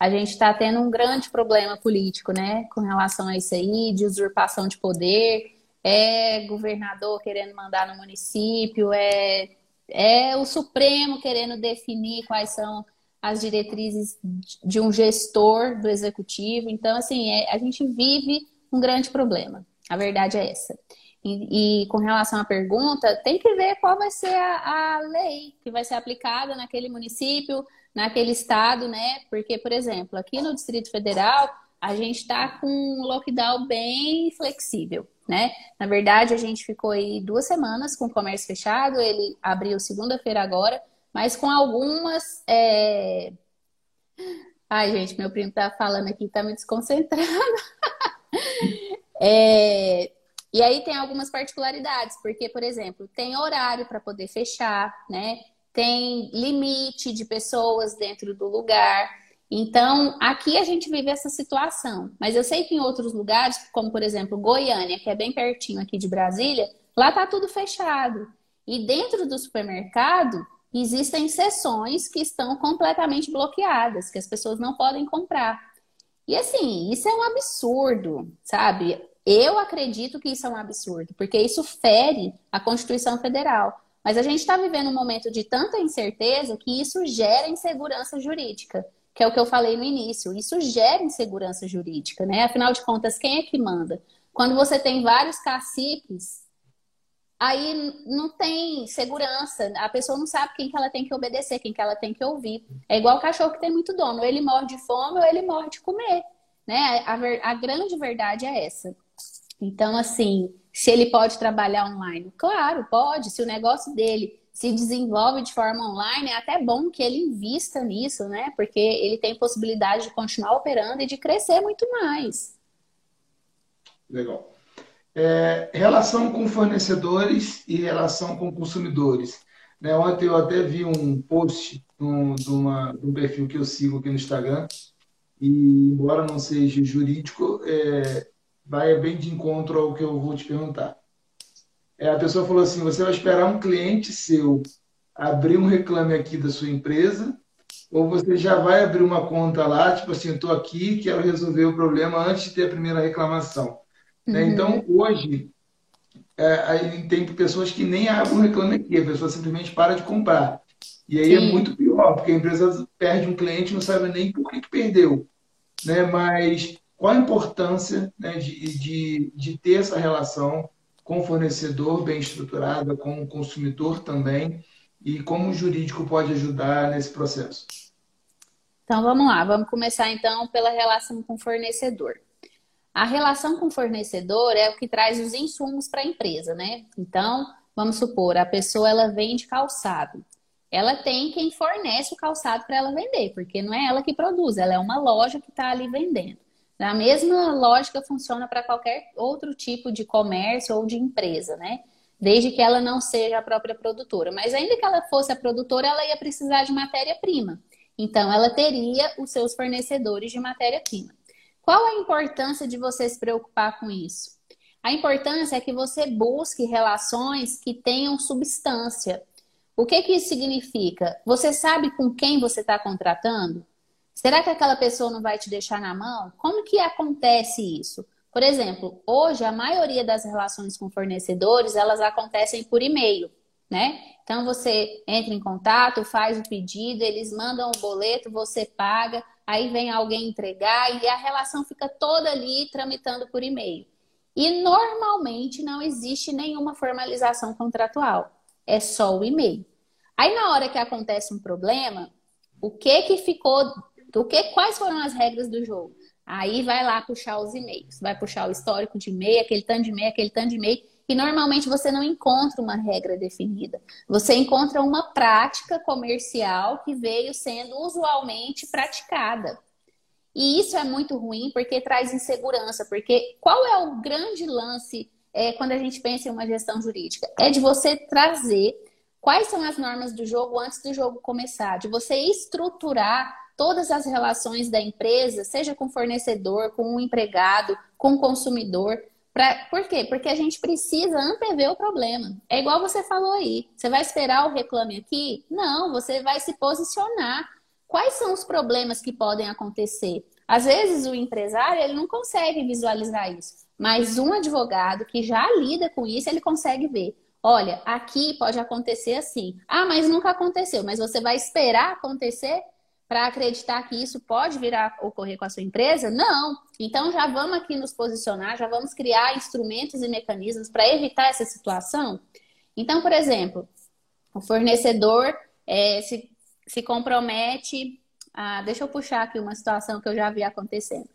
a gente está tendo um grande problema político, né, com relação a isso aí, de usurpação de poder, é governador querendo mandar no município, é, é o Supremo querendo definir quais são as diretrizes de um gestor do executivo. Então, assim, é, a gente vive um grande problema. A verdade é essa. E, e, com relação à pergunta, tem que ver qual vai ser a, a lei que vai ser aplicada naquele município, naquele estado, né? Porque, por exemplo, aqui no Distrito Federal, a gente está com um lockdown bem flexível, né? Na verdade, a gente ficou aí duas semanas com o comércio fechado, ele abriu segunda-feira agora, mas com algumas. É... Ai, gente, meu primo tá falando aqui, tá me desconcentrando. é... E aí tem algumas particularidades, porque, por exemplo, tem horário para poder fechar, né? Tem limite de pessoas dentro do lugar. Então, aqui a gente vive essa situação. Mas eu sei que em outros lugares, como por exemplo Goiânia, que é bem pertinho aqui de Brasília, lá tá tudo fechado. E dentro do supermercado existem seções que estão completamente bloqueadas, que as pessoas não podem comprar. E assim, isso é um absurdo, sabe? Eu acredito que isso é um absurdo, porque isso fere a Constituição Federal. Mas a gente está vivendo um momento de tanta incerteza que isso gera insegurança jurídica, que é o que eu falei no início. Isso gera insegurança jurídica, né? Afinal de contas, quem é que manda? Quando você tem vários caciques aí não tem segurança, a pessoa não sabe quem que ela tem que obedecer, quem que ela tem que ouvir. É igual o cachorro que tem muito dono, ou ele morre de fome ou ele morre de comer, né? A, a grande verdade é essa. Então, assim, se ele pode trabalhar online, claro, pode. Se o negócio dele se desenvolve de forma online, é até bom que ele invista nisso, né? Porque ele tem possibilidade de continuar operando e de crescer muito mais. Legal. É, relação com fornecedores e relação com consumidores. Né, ontem eu até vi um post um, de, uma, de um perfil que eu sigo aqui no Instagram, e embora não seja jurídico, é, vai bem de encontro ao que eu vou te perguntar. É, a pessoa falou assim: você vai esperar um cliente seu abrir um reclame aqui da sua empresa, ou você já vai abrir uma conta lá, tipo assim, estou aqui, quero resolver o problema antes de ter a primeira reclamação. Né? Uhum. Então, hoje, é, tem pessoas que nem abrem um reclame aqui, a pessoa simplesmente para de comprar. E aí é Sim. é muito pior, porque a empresa perde um cliente não sabe nem por que, que perdeu. Né? Mas qual a importância né, de, de, de ter essa relação com o fornecedor bem estruturada, com o consumidor também, e como o jurídico pode ajudar nesse processo? Então vamos lá, vamos começar então pela relação com o fornecedor. A relação com o fornecedor é o que traz os insumos para a empresa, né? Então, vamos supor, a pessoa ela vende calçado. Ela tem quem fornece o calçado para ela vender, porque não é ela que produz, ela é uma loja que está ali vendendo. A mesma lógica funciona para qualquer outro tipo de comércio ou de empresa, né? Desde que ela não seja a própria produtora. Mas ainda que ela fosse a produtora, ela ia precisar de matéria-prima. Então, ela teria os seus fornecedores de matéria-prima. Qual a importância de você se preocupar com isso? A importância é que você busque relações que tenham substância. O que, que isso significa? Você sabe com quem você está contratando? Será que aquela pessoa não vai te deixar na mão? Como que acontece isso? Por exemplo, hoje a maioria das relações com fornecedores, elas acontecem por e-mail, né? Então você entra em contato, faz o pedido, eles mandam o boleto, você paga, aí vem alguém entregar e a relação fica toda ali tramitando por e-mail. E normalmente não existe nenhuma formalização contratual, é só o e-mail. Aí na hora que acontece um problema, o que que ficou o que, quais foram as regras do jogo? Aí vai lá puxar os e-mails, vai puxar o histórico de e-mail, aquele tanto de e-mail, aquele tanto de e-mail, e normalmente você não encontra uma regra definida. Você encontra uma prática comercial que veio sendo usualmente praticada. E isso é muito ruim porque traz insegurança, porque qual é o grande lance é, quando a gente pensa em uma gestão jurídica? É de você trazer quais são as normas do jogo antes do jogo começar, de você estruturar todas as relações da empresa, seja com fornecedor, com o empregado, com o consumidor. Pra, por quê? Porque a gente precisa antever o problema. É igual você falou aí. Você vai esperar o reclame aqui? Não, você vai se posicionar. Quais são os problemas que podem acontecer? Às vezes o empresário ele não consegue visualizar isso, mas um advogado que já lida com isso, ele consegue ver. Olha, aqui pode acontecer assim. Ah, mas nunca aconteceu. Mas você vai esperar acontecer para acreditar que isso pode vir a ocorrer com a sua empresa? Não. Então já vamos aqui nos posicionar, já vamos criar instrumentos e mecanismos para evitar essa situação. Então, por exemplo, o fornecedor é, se, se compromete. A, deixa eu puxar aqui uma situação que eu já vi acontecendo.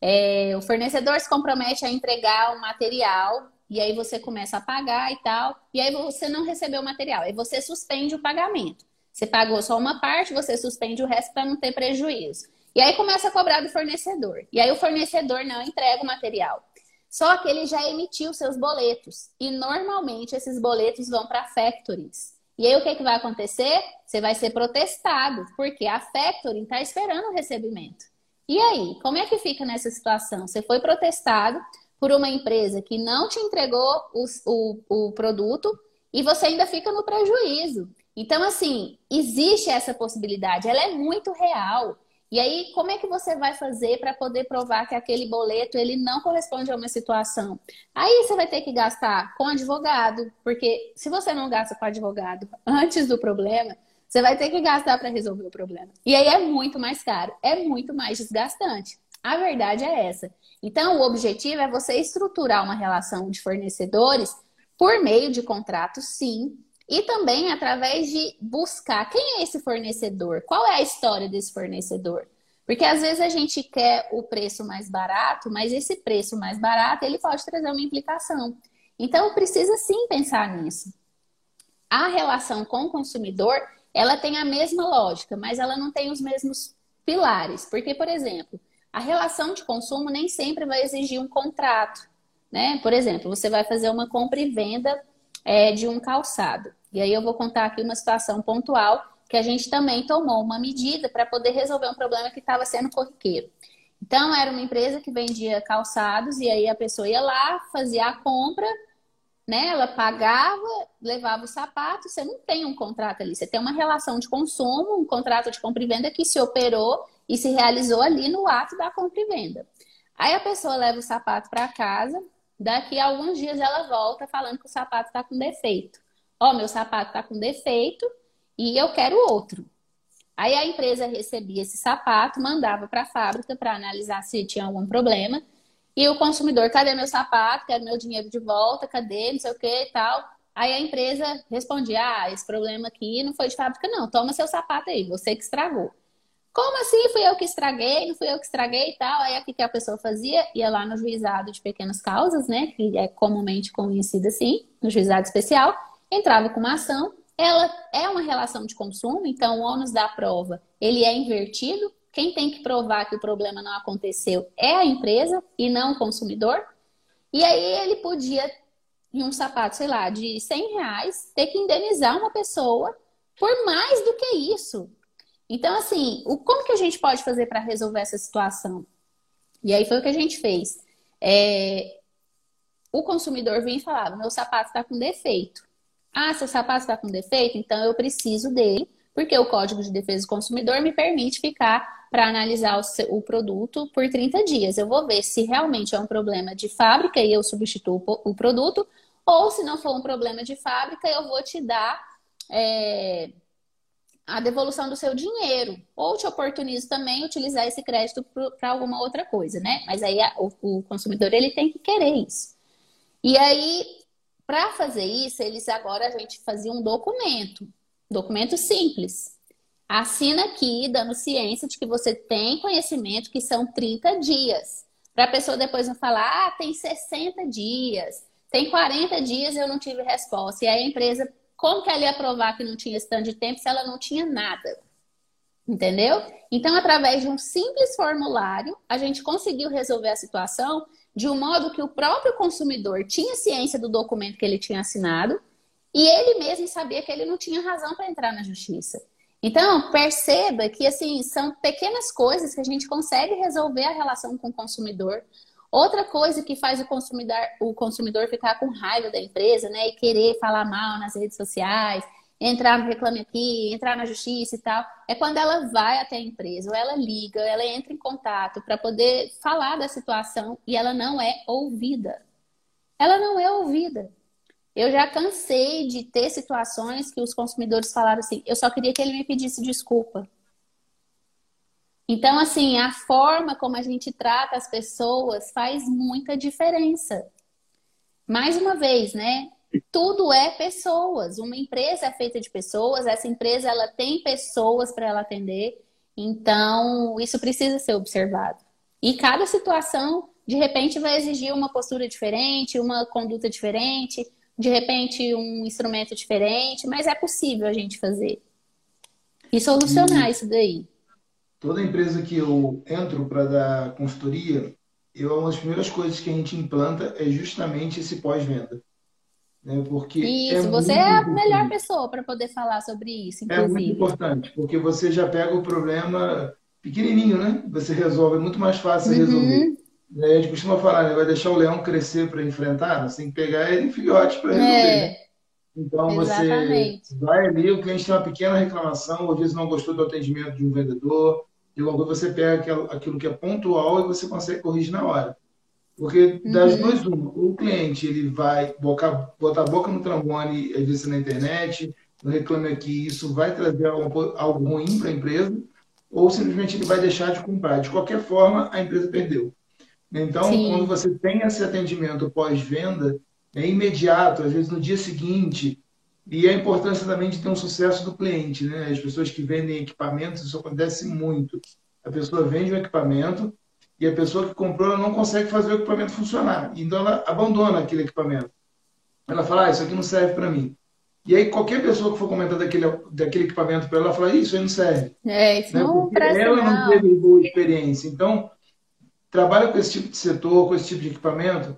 É, o fornecedor se compromete a entregar o material e aí você começa a pagar e tal, e aí você não recebeu o material, aí você suspende o pagamento. Você pagou só uma parte, você suspende o resto para não ter prejuízo. E aí começa a cobrar do fornecedor. E aí o fornecedor não entrega o material. Só que ele já emitiu seus boletos. E normalmente esses boletos vão para factories. E aí o que, que vai acontecer? Você vai ser protestado, porque a factory está esperando o recebimento. E aí, como é que fica nessa situação? Você foi protestado por uma empresa que não te entregou o, o, o produto e você ainda fica no prejuízo. Então, assim, existe essa possibilidade, ela é muito real. E aí, como é que você vai fazer para poder provar que aquele boleto ele não corresponde a uma situação? Aí você vai ter que gastar com advogado, porque se você não gasta com advogado antes do problema, você vai ter que gastar para resolver o problema. E aí é muito mais caro, é muito mais desgastante. A verdade é essa. Então, o objetivo é você estruturar uma relação de fornecedores Por meio de contratos, sim, e também através de buscar quem é esse fornecedor, qual é a história desse fornecedor. Porque às vezes a gente quer o preço mais barato, mas esse preço mais barato ele pode trazer uma implicação. Então precisa sim pensar nisso. A relação com o consumidor, ela tem a mesma lógica, mas ela não tem os mesmos pilares. Porque, por exemplo, a relação de consumo nem sempre vai exigir um contrato. Né? Por exemplo, você vai fazer uma compra e venda é, de um calçado. E aí eu vou contar aqui uma situação pontual que a gente também tomou uma medida para poder resolver um problema que estava sendo corriqueiro. Então, era uma empresa que vendia calçados e aí a pessoa ia lá, fazia a compra, né? Ela pagava, levava o sapato, você não tem um contrato ali, você tem uma relação de consumo, um contrato de compra e venda que se operou e se realizou ali no ato da compra e venda. Aí a pessoa leva o sapato para casa, daqui a alguns dias ela volta falando que o sapato está com defeito. Ó, oh, meu sapato está com defeito e eu quero outro. Aí a empresa recebia esse sapato, mandava para a fábrica para analisar se tinha algum problema. E o consumidor, cadê meu sapato? Quero meu dinheiro de volta, cadê? Não sei o que e tal. Aí a empresa respondia: Ah, esse problema aqui não foi de fábrica, não. Toma seu sapato aí, você que estragou. Como assim? Fui eu que estraguei, não fui eu que estraguei e tal. Aí o que a pessoa fazia? Ia lá no juizado de pequenas causas, né? Que é comumente conhecido assim, no juizado especial, entrava com uma ação. Ela é uma relação de consumo, então o ônus da prova ele é invertido. Quem tem que provar que o problema não aconteceu é a empresa e não o consumidor. E aí ele podia, em um sapato, sei lá, de 100 reais, ter que indenizar uma pessoa por mais do que isso. Então, assim, o, como que a gente pode fazer para resolver essa situação? E aí foi o que a gente fez. É, o consumidor vinha e falava: meu sapato está com defeito. Ah, seu sapato está com defeito, então eu preciso dele, porque o Código de Defesa do Consumidor me permite ficar para analisar o, o, produto por 30 dias. Eu vou ver se realmente é um problema de fábrica e eu substituo o produto, ou se não for um problema de fábrica, eu vou te dar. É, a devolução do seu dinheiro. Ou te oportunizo também utilizar esse crédito para alguma outra coisa, né? Mas aí a, o, o, consumidor ele tem que querer isso. E aí, para fazer isso, eles agora a gente fazia um documento, documento simples. Assina aqui, dando ciência de que você tem conhecimento que são 30 dias. Para a pessoa depois não falar, ah, tem 60 dias, tem 40 dias eu não tive resposta. E aí a empresa como que ela ia provar que não tinha esse tanto de tempo se ela não tinha nada? Entendeu? Então, através de um simples formulário, a gente conseguiu resolver a situação de um modo que o próprio consumidor tinha ciência do documento que ele tinha assinado e ele mesmo sabia que ele não tinha razão para entrar na justiça. Então, perceba que assim são pequenas coisas que a gente consegue resolver a relação com o consumidor. Outra coisa que faz o consumidor, o consumidor ficar com raiva da empresa, né, e querer falar mal nas redes sociais, entrar no reclame aqui, entrar na justiça e tal, é quando ela vai até a empresa, ou ela liga, ela entra em contato para poder falar da situação e ela não é ouvida. Ela não é ouvida. Eu já cansei de ter situações que os consumidores falaram assim: eu só queria que ele me pedisse desculpa. Então, assim, a forma como a gente trata as pessoas faz muita diferença. Mais uma vez, né? Tudo é pessoas. Uma empresa é feita de pessoas. Essa empresa ela tem pessoas para ela atender. Então, isso precisa ser observado. E cada situação, de repente, vai exigir uma postura diferente, uma conduta diferente, de repente, um instrumento diferente, mas é possível a gente fazer e solucionar isso daí toda empresa que eu entro para dar consultoria, eu, uma das primeiras coisas que a gente implanta é justamente esse pós-venda. Né? Porque é isso, é você é a melhor pessoa para poder falar sobre isso, inclusive. É muito importante, porque você já pega o problema pequenininho, né? Você resolve, é muito mais fácil uhum. resolver. A gente costuma falar, né? vai deixar o leão crescer para enfrentar, você tem que pegar ele em filhote para resolver. É. Né? Então Exatamente. você vai ali, o cliente tem uma pequena reclamação, às vezes não gostou do atendimento de um vendedor, e logo você pega aquilo que é pontual e você consegue corrigir na hora. Porque das uhum. duas, uma, o cliente ele vai botar, botar a boca no trombone, às vezes na internet, no Reclame Aqui, isso vai trazer algo, algo ruim para a empresa, ou simplesmente ele vai deixar de comprar. De qualquer forma, a empresa perdeu. Então, Sim. quando você tem esse atendimento pós-venda, é imediato, às vezes no dia seguinte, e a importância também de ter um sucesso do cliente, né? As pessoas que vendem equipamentos, isso acontece muito. A pessoa vende um equipamento e a pessoa que comprou ela não consegue fazer o equipamento funcionar. Então ela abandona aquele equipamento. Ela fala, ah, isso aqui não serve para mim. E aí qualquer pessoa que for comentar daquele, daquele equipamento para ela, fala, isso aí não serve. É, isso né? não Porque ela não teve boa experiência. Então, trabalha com esse tipo de setor, com esse tipo de equipamento,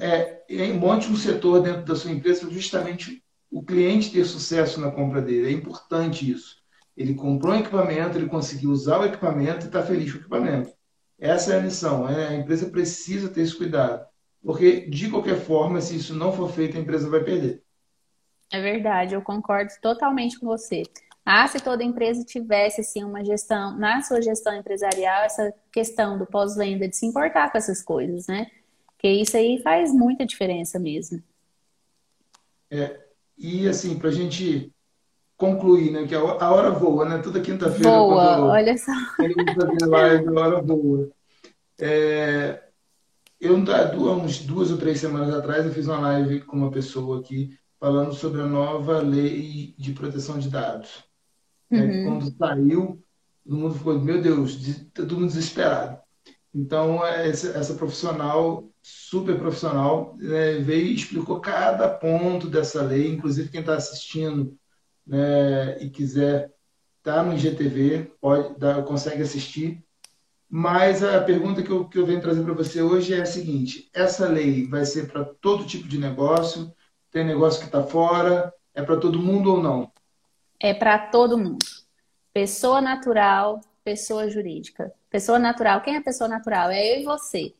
é, monte um setor dentro da sua empresa justamente o cliente ter sucesso na compra dele. É importante isso. Ele comprou um equipamento, ele conseguiu usar o equipamento e está feliz com o equipamento. Essa é a missão. É, a empresa precisa ter esse cuidado. Porque, de qualquer forma, se isso não for feito, a empresa vai perder. É verdade, eu concordo totalmente com você. Ah, se toda empresa tivesse assim, uma gestão, na sua gestão empresarial, essa questão do pós-venda, de se importar com essas coisas, né? Porque isso aí faz muita diferença mesmo. É, e assim, para a gente concluir, né? Que a hora voa, né? Toda quinta-feira. Voa, olha só. live, a hora voa. É, eu, há uns duas ou três semanas atrás, eu fiz uma live com uma pessoa aqui falando sobre a nova lei de proteção de dados. Né? Uhum. Quando saiu, todo mundo ficou, meu Deus, todo mundo desesperado. Então, essa, essa profissional super profissional, né, veio e explicou cada ponto dessa lei, inclusive quem está assistindo né, e quiser estar tá no IGTV, pode, dar, consegue assistir. Mas a pergunta que eu, que eu venho trazer para você hoje é a seguinte: essa lei vai ser para todo tipo de negócio? Tem negócio que está fora? É para todo mundo ou não? É para todo mundo. Pessoa natural, pessoa jurídica. Pessoa natural, quem é pessoa natural? É eu e você.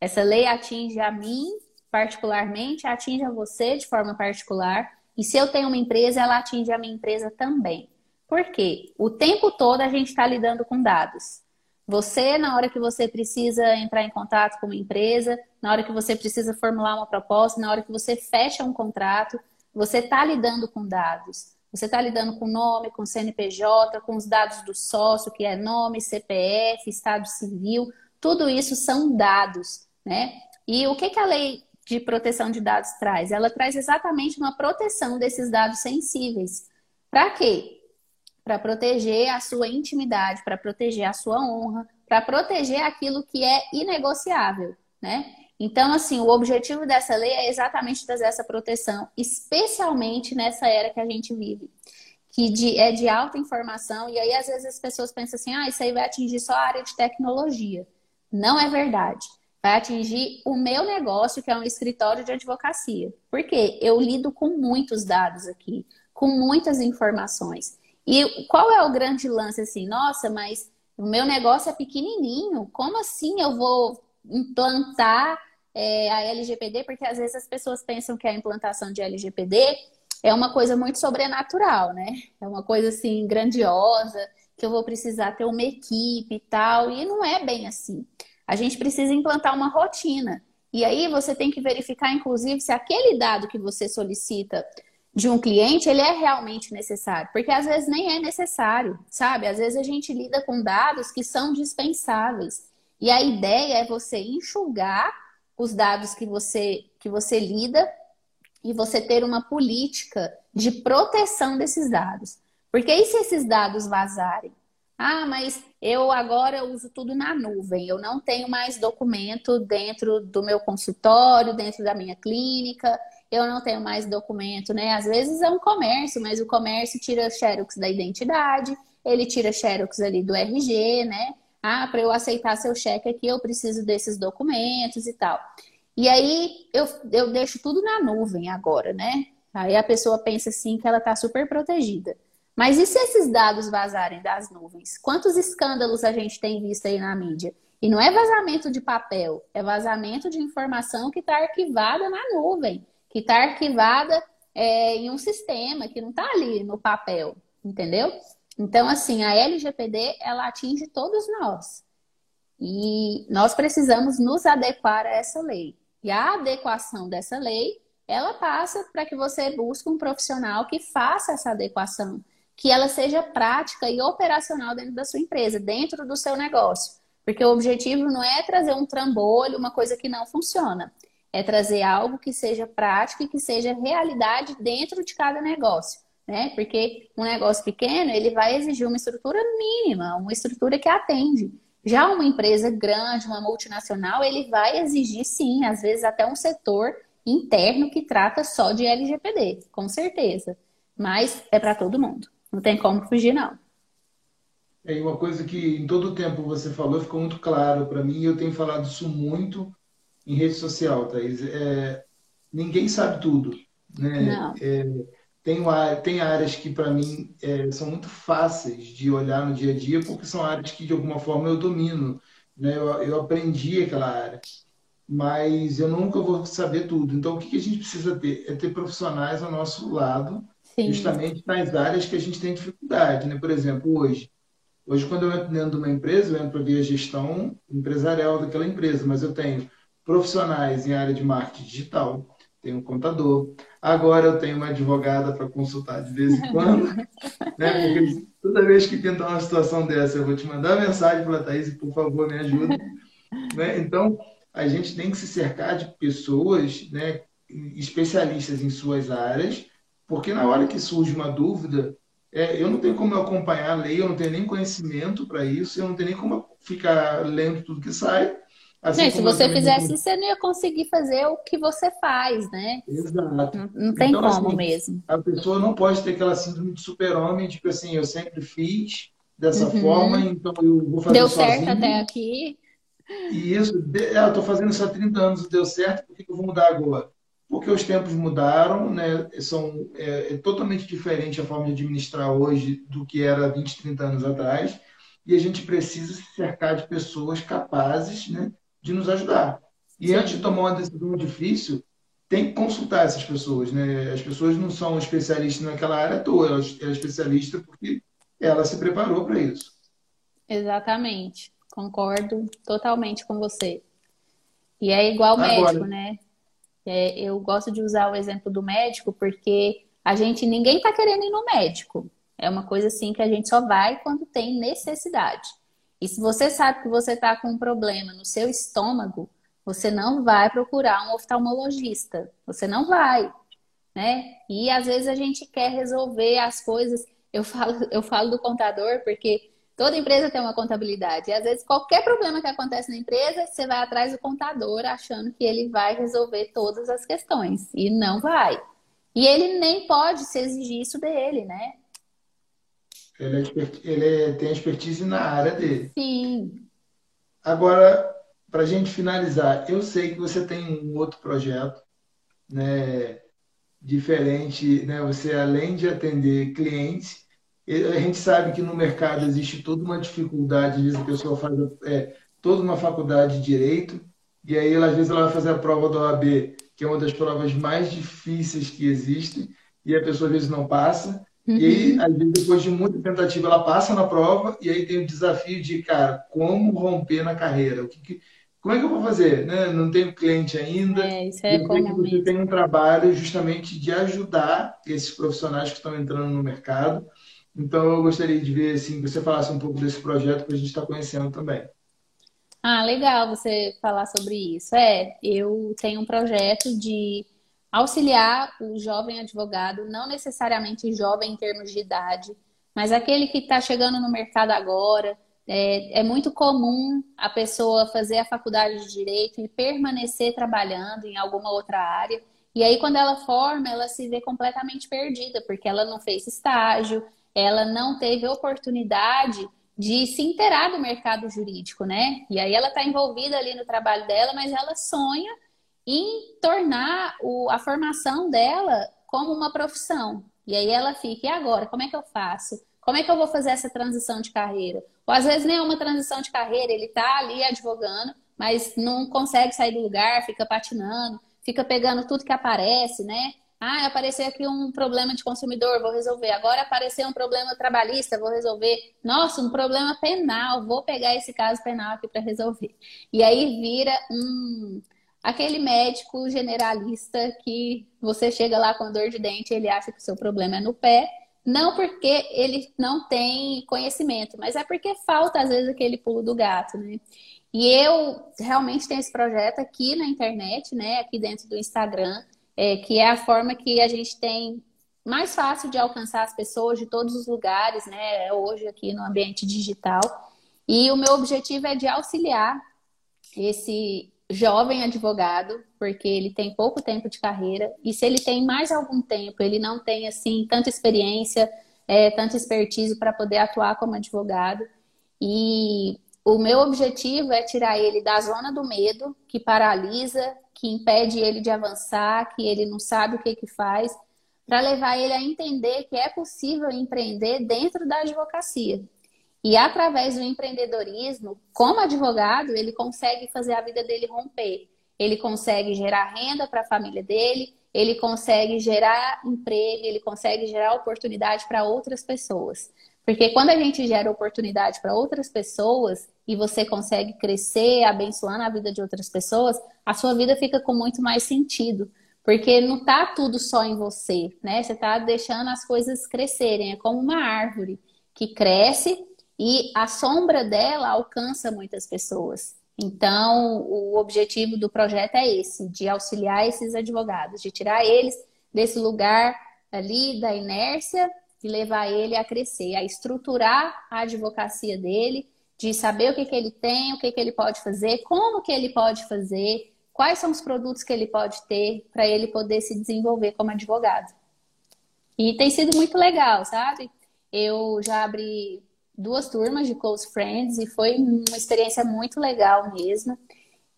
Essa lei atinge a mim particularmente, atinge a você de forma particular. E se eu tenho uma empresa, ela atinge a minha empresa também. Por quê? O tempo todo a gente está lidando com dados. Você, na hora que você precisa entrar em contato com uma empresa, na hora que você precisa formular uma proposta, na hora que você fecha um contrato, você está lidando com dados. Você está lidando com nome, com CNPJ, com os dados do sócio, que é nome, CPF, estado civil. Tudo isso são dados né? E o que, que a lei de proteção de dados traz? Ela traz exatamente uma proteção desses dados sensíveis. Para quê? Para proteger a sua intimidade, para proteger a sua honra, para proteger aquilo que é inegociável, né? Então, assim, o objetivo dessa lei é exatamente trazer essa proteção, especialmente nessa era que a gente vive, que de, é de alta informação, e aí às vezes as pessoas pensam assim, ah, isso aí vai atingir só a área de tecnologia. Não é verdade vai atingir o meu negócio, que é um escritório de advocacia. Porque eu lido com muitos dados aqui, com muitas informações. E qual é o grande lance assim? Nossa, mas o meu negócio é pequenininho, como assim eu vou implantar é, a LGPD? Porque às vezes as pessoas pensam que a implantação de LGPD é uma coisa muito sobrenatural, né? É uma coisa assim grandiosa, que eu vou precisar ter uma equipe e tal, e não é bem assim. A gente precisa implantar uma rotina. E aí você tem que verificar, inclusive, se aquele dado que você solicita de um cliente, ele é realmente necessário. Porque às vezes nem é necessário, sabe? Às vezes a gente lida com dados que são dispensáveis. E a ideia é você enxugar os dados que você, que você lida e você ter uma política de proteção desses dados. Porque e se esses dados vazarem? Ah, mas eu agora uso tudo na nuvem. Eu não tenho mais documento dentro do meu consultório, dentro da minha clínica. Eu não tenho mais documento, né? Às vezes é um comércio, mas o comércio tira xerox da identidade, ele tira xerox ali do RG, né? Ah, para eu aceitar seu cheque aqui, eu preciso desses documentos e tal. E aí eu, eu deixo tudo na nuvem agora, né? Aí a pessoa pensa assim que ela está super protegida. Mas e se esses dados vazarem das nuvens? Quantos escândalos a gente tem visto aí na mídia? E não é vazamento de papel, é vazamento de informação que está arquivada na nuvem, que está arquivada é, em um sistema, que não está ali no papel, entendeu? Então, assim, a LGPD, ela atinge todos nós. E nós precisamos nos adequar a essa lei. E a adequação dessa lei, ela passa para que você busque um profissional que faça essa adequação que ela seja prática e operacional dentro da sua empresa, dentro do seu negócio. Porque o objetivo não é trazer um trambolho, uma coisa que não funciona. é trazer algo que seja prático e que seja realidade dentro de cada negócio, né? Porque um negócio pequeno, ele vai exigir uma estrutura mínima, uma estrutura que atende. Já uma empresa grande, uma multinacional, ele vai exigir sim, às vezes até um setor interno que trata só de LGPD, com certeza. Mas é para todo mundo. Não tem como fugir, não. É uma coisa que em todo o tempo você falou ficou muito claro para mim, e eu tenho falado isso muito em rede social, Thaís. É, ninguém sabe tudo. Né? Não. É, tem, tem áreas que, para mim, é, são muito fáceis de olhar no dia a dia, porque são áreas que, de alguma forma, eu domino. Né? Eu, eu aprendi aquela área. Mas eu nunca vou saber tudo. Então, o que, que a gente precisa ter? É ter profissionais ao nosso lado, Sim. justamente nas áreas que a gente tem dificuldade. Né? Por exemplo, hoje, Hoje, quando eu entro dentro de uma empresa, eu entro para ver a gestão empresarial daquela empresa, mas eu tenho profissionais em área de marketing digital, tenho um contador, agora eu tenho uma advogada para consultar de vez em quando, né? Porque toda vez que pintar uma situação dessa, eu vou te mandar mensagem para a Thaís, por favor, me ajude. Né? Então, a gente tem que se cercar de pessoas, né, especialistas em suas áreas, porque na hora que surge uma dúvida, é, eu não tenho como acompanhar a lei, eu não tenho nem conhecimento para isso, eu não tenho nem como ficar lendo tudo que sai. Assim se você fizesse isso, você não ia conseguir fazer o que você faz, né? Exato. Não, não tem então, como assim, mesmo. A pessoa não pode ter aquela síndrome de super-homem, tipo assim, eu sempre fiz dessa uhum. forma, então eu vou fazer Deu sozinho. certo até aqui. E isso, é, eu estou fazendo isso há 30 anos, deu certo, por que eu vou mudar agora? porque os tempos mudaram, né? São, é, é, totalmente diferente a forma de administrar hoje do que era 20, 30 anos atrás, e a gente precisa se cercar de pessoas capazes né, de nos ajudar. E Sim. antes de tomar uma decisão difícil, tem que consultar essas pessoas. Né? As pessoas não são especialistas naquela área à toa, ela é especialista porque ela se preparou para isso. Exatamente, concordo totalmente com você. E é igual Agora, médico, né? É, eu gosto de usar o exemplo do médico porque a gente, ninguém está querendo ir no médico. É uma coisa assim que a gente só vai quando tem necessidade. E se você sabe que você está com um problema no seu estômago, você não vai procurar um oftalmologista. Você não vai, né? E às vezes a gente quer resolver as coisas. Eu falo, eu falo do contador porque Toda empresa tem uma contabilidade. E às vezes, qualquer problema que acontece na empresa, você vai atrás do contador achando que ele vai resolver todas as questões. E não vai. E ele nem pode se exigir isso dele, né? Ele, é, ele é, tem expertise na área dele. Sim. Agora, para a gente finalizar, eu sei que você tem um outro projeto, né? Diferente, né? Você além de atender clientes, a gente sabe que no mercado existe toda uma dificuldade, às vezes a pessoa faz é, toda uma faculdade de direito, e aí às vezes ela vai fazer a prova da OAB, que é uma das provas mais difíceis que existem, e a pessoa às vezes não passa. Uhum. E aí, uhum. às vezes, depois de muita tentativa, ela passa na prova, e aí tem o desafio de, cara, como romper na carreira? O que, que como é que eu vou fazer? Né? Não tenho cliente ainda. É, isso é comum. Você tem um trabalho justamente de ajudar esses profissionais que estão entrando no mercado então, eu gostaria de ver assim, que você falasse um pouco desse projeto que a gente está conhecendo também. Ah, legal você falar sobre isso. É, eu tenho um projeto de auxiliar o jovem advogado, não necessariamente jovem em termos de idade, mas aquele que está chegando no mercado agora. É, é, muito comum a pessoa fazer a faculdade de direito e permanecer trabalhando em alguma outra área. E aí, quando ela forma, ela se vê completamente perdida, porque ela não fez estágio, ela não teve oportunidade de se inteirar do mercado jurídico, né? E aí ela está envolvida ali no trabalho dela, mas ela sonha em tornar o, a formação dela como uma profissão. E aí ela fica, e agora? Como é que eu faço? Como é que eu vou fazer essa transição de carreira? Ou às vezes nem é uma transição de carreira, ele está ali advogando, mas não consegue sair do lugar, fica patinando, fica pegando tudo que aparece, né? Ah, apareceu aqui um problema de consumidor, vou resolver. Agora apareceu um problema trabalhista, vou resolver. Nossa, um problema penal, vou pegar esse caso penal aqui para resolver. E aí vira um aquele médico generalista que você chega lá com dor de dente, ele acha que o seu problema é no pé, não porque ele não tem conhecimento, mas é porque falta às vezes aquele pulo do gato, né? E eu realmente tenho esse projeto aqui na internet, né, aqui dentro do Instagram, é, que é a forma que a gente tem mais fácil de alcançar as pessoas de todos os lugares, né, hoje aqui no ambiente digital. E o meu objetivo é de auxiliar esse jovem advogado, porque ele tem pouco tempo de carreira, e se ele tem mais algum tempo, ele não tem assim tanta experiência, é, tanta expertise para poder atuar como advogado. E o meu objetivo é tirar ele da zona do medo, que paralisa, que impede ele de avançar, que ele não sabe o que, que faz, para levar ele a entender que é possível empreender dentro da advocacia. E através do empreendedorismo, como advogado, ele consegue fazer a vida dele romper. Ele consegue gerar renda para a família dele, ele consegue gerar emprego, ele consegue gerar oportunidade para outras pessoas. Porque quando a gente gera oportunidade para outras pessoas e você consegue crescer, abençoando a vida de outras pessoas, a sua vida fica com muito mais sentido. Porque não está tudo só em você, né? Você está deixando as coisas crescerem. É como uma árvore que cresce e a sombra dela alcança muitas pessoas. Então, o objetivo do projeto é esse, de auxiliar esses advogados, de tirar eles desse lugar ali da inércia e levar ele a crescer, a estruturar a advocacia dele, de saber o que, que ele tem, o que, que ele pode fazer, como que ele pode fazer, quais são os produtos que ele pode ter para ele poder se desenvolver como advogado. E tem sido muito legal, sabe? Eu já abri duas turmas de close friends e foi uma experiência muito legal mesmo.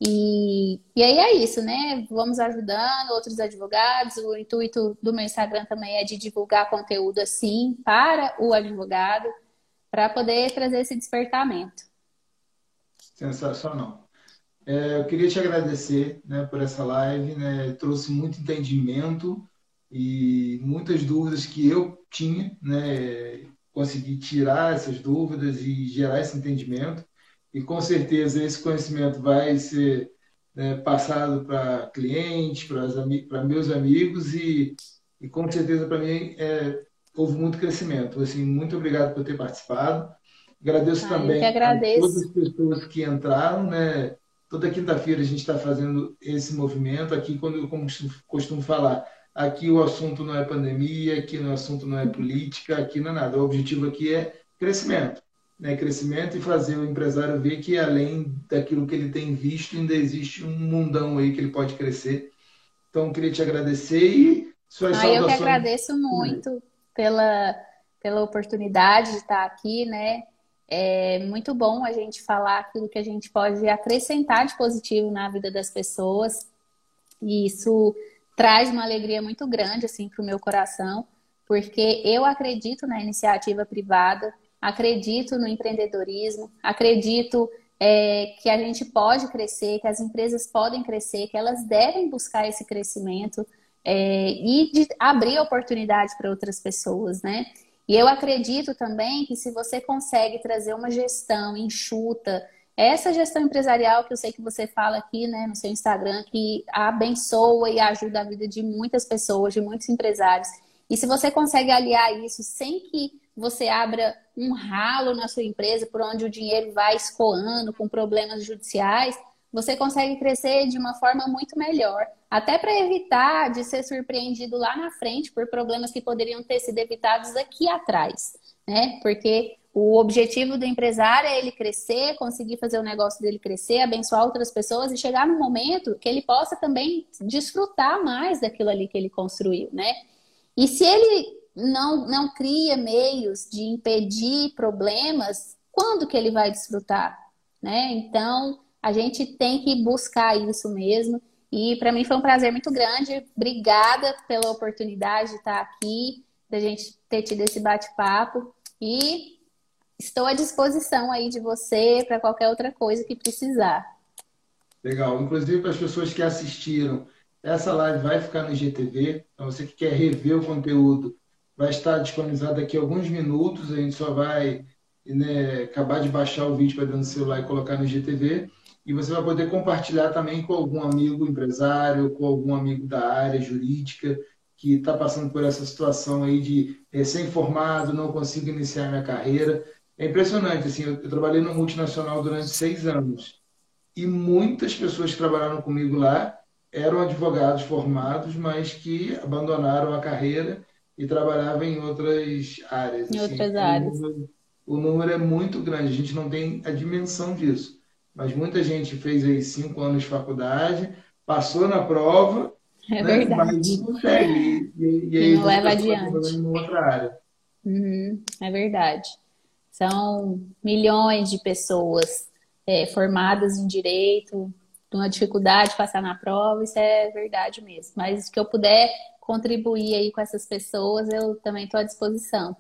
E, e aí é isso, né? Vamos ajudando outros advogados. O intuito do meu Instagram também é de divulgar conteúdo assim para o advogado, para poder trazer esse despertamento. Sensacional. É, eu queria te agradecer né, por essa live, né? Trouxe muito entendimento e muitas dúvidas que eu tinha, né? Conseguir tirar essas dúvidas e gerar esse entendimento. E com certeza esse conhecimento vai ser né, passado para clientes, para meus amigos e, e com certeza para mim é, houve muito crescimento. Assim, muito obrigado por ter participado. Agradeço ah, também agradeço. a todas as pessoas que entraram, né? Toda quinta-feira a gente está fazendo esse movimento aqui, quando eu costumo falar, Aqui o assunto não é pandemia, aqui o assunto não é política, aqui não é nada. O objetivo aqui é crescimento. Né? Crescimento e fazer o empresário ver que além daquilo que ele tem visto, ainda existe um mundão aí que ele pode crescer. Então, queria te agradecer e suas ah, Eu que agradeço muito pela, pela oportunidade de estar aqui, né? É muito bom a gente falar aquilo que a gente pode acrescentar de positivo na vida das pessoas. E isso traz uma alegria muito grande assim para o meu coração, porque eu acredito na iniciativa privada, acredito no empreendedorismo, acredito é, que a gente pode crescer, que as empresas podem crescer, que elas devem buscar esse crescimento é, e de abrir oportunidades para outras pessoas, né? E eu acredito também que se você consegue trazer uma gestão enxuta, essa gestão empresarial que eu sei que você fala aqui, né, no seu Instagram, que abençoa e ajuda a vida de muitas pessoas, de muitos empresários. E se você consegue aliar isso sem que você abra um ralo na sua empresa por onde o dinheiro vai escoando com problemas judiciais, você consegue crescer de uma forma muito melhor. Até para evitar de ser surpreendido lá na frente por problemas que poderiam ter sido evitados aqui atrás, né? Porque o objetivo do empresário é ele crescer, conseguir fazer o negócio dele crescer, abençoar outras pessoas e chegar no momento que ele possa também desfrutar mais daquilo ali que ele construiu, né? E se ele não, não cria meios de impedir problemas, quando que ele vai desfrutar, né? Então, a gente tem que buscar isso mesmo. E para mim foi um prazer muito grande. Obrigada pela oportunidade de estar aqui, da gente ter tido esse bate-papo. E estou à disposição aí de você para qualquer outra coisa que precisar. Legal. Inclusive para as pessoas que assistiram, essa live vai ficar no IGTV. Então você que quer rever o conteúdo, vai estar disponibilizado daqui a alguns minutos. A gente só vai né, acabar de baixar o vídeo para dentro do celular e colocar no IGTV. E você vai poder compartilhar também com algum amigo empresário, com algum amigo da área jurídica que está passando por essa situação aí de recém-formado, não consigo iniciar minha carreira. É impressionante, assim, eu, eu trabalhei no multinacional durante seis anos e muitas pessoas que trabalharam comigo lá eram advogados formados, mas que abandonaram a carreira e trabalhavam em outras áreas. Em assim, outras áreas. O número, o número é muito grande, a gente não tem a dimensão disso. Mas muita gente fez aí cinco anos de faculdade, passou na prova, é né? verdade. mas não consegue. E, e, e aí não leva adiante. Em outra área. Uhum, é verdade. São milhões de pessoas é, formadas em direito, uma dificuldade de passar na prova, isso é verdade mesmo. Mas que eu puder contribuir aí com essas pessoas, eu também estou à disposição.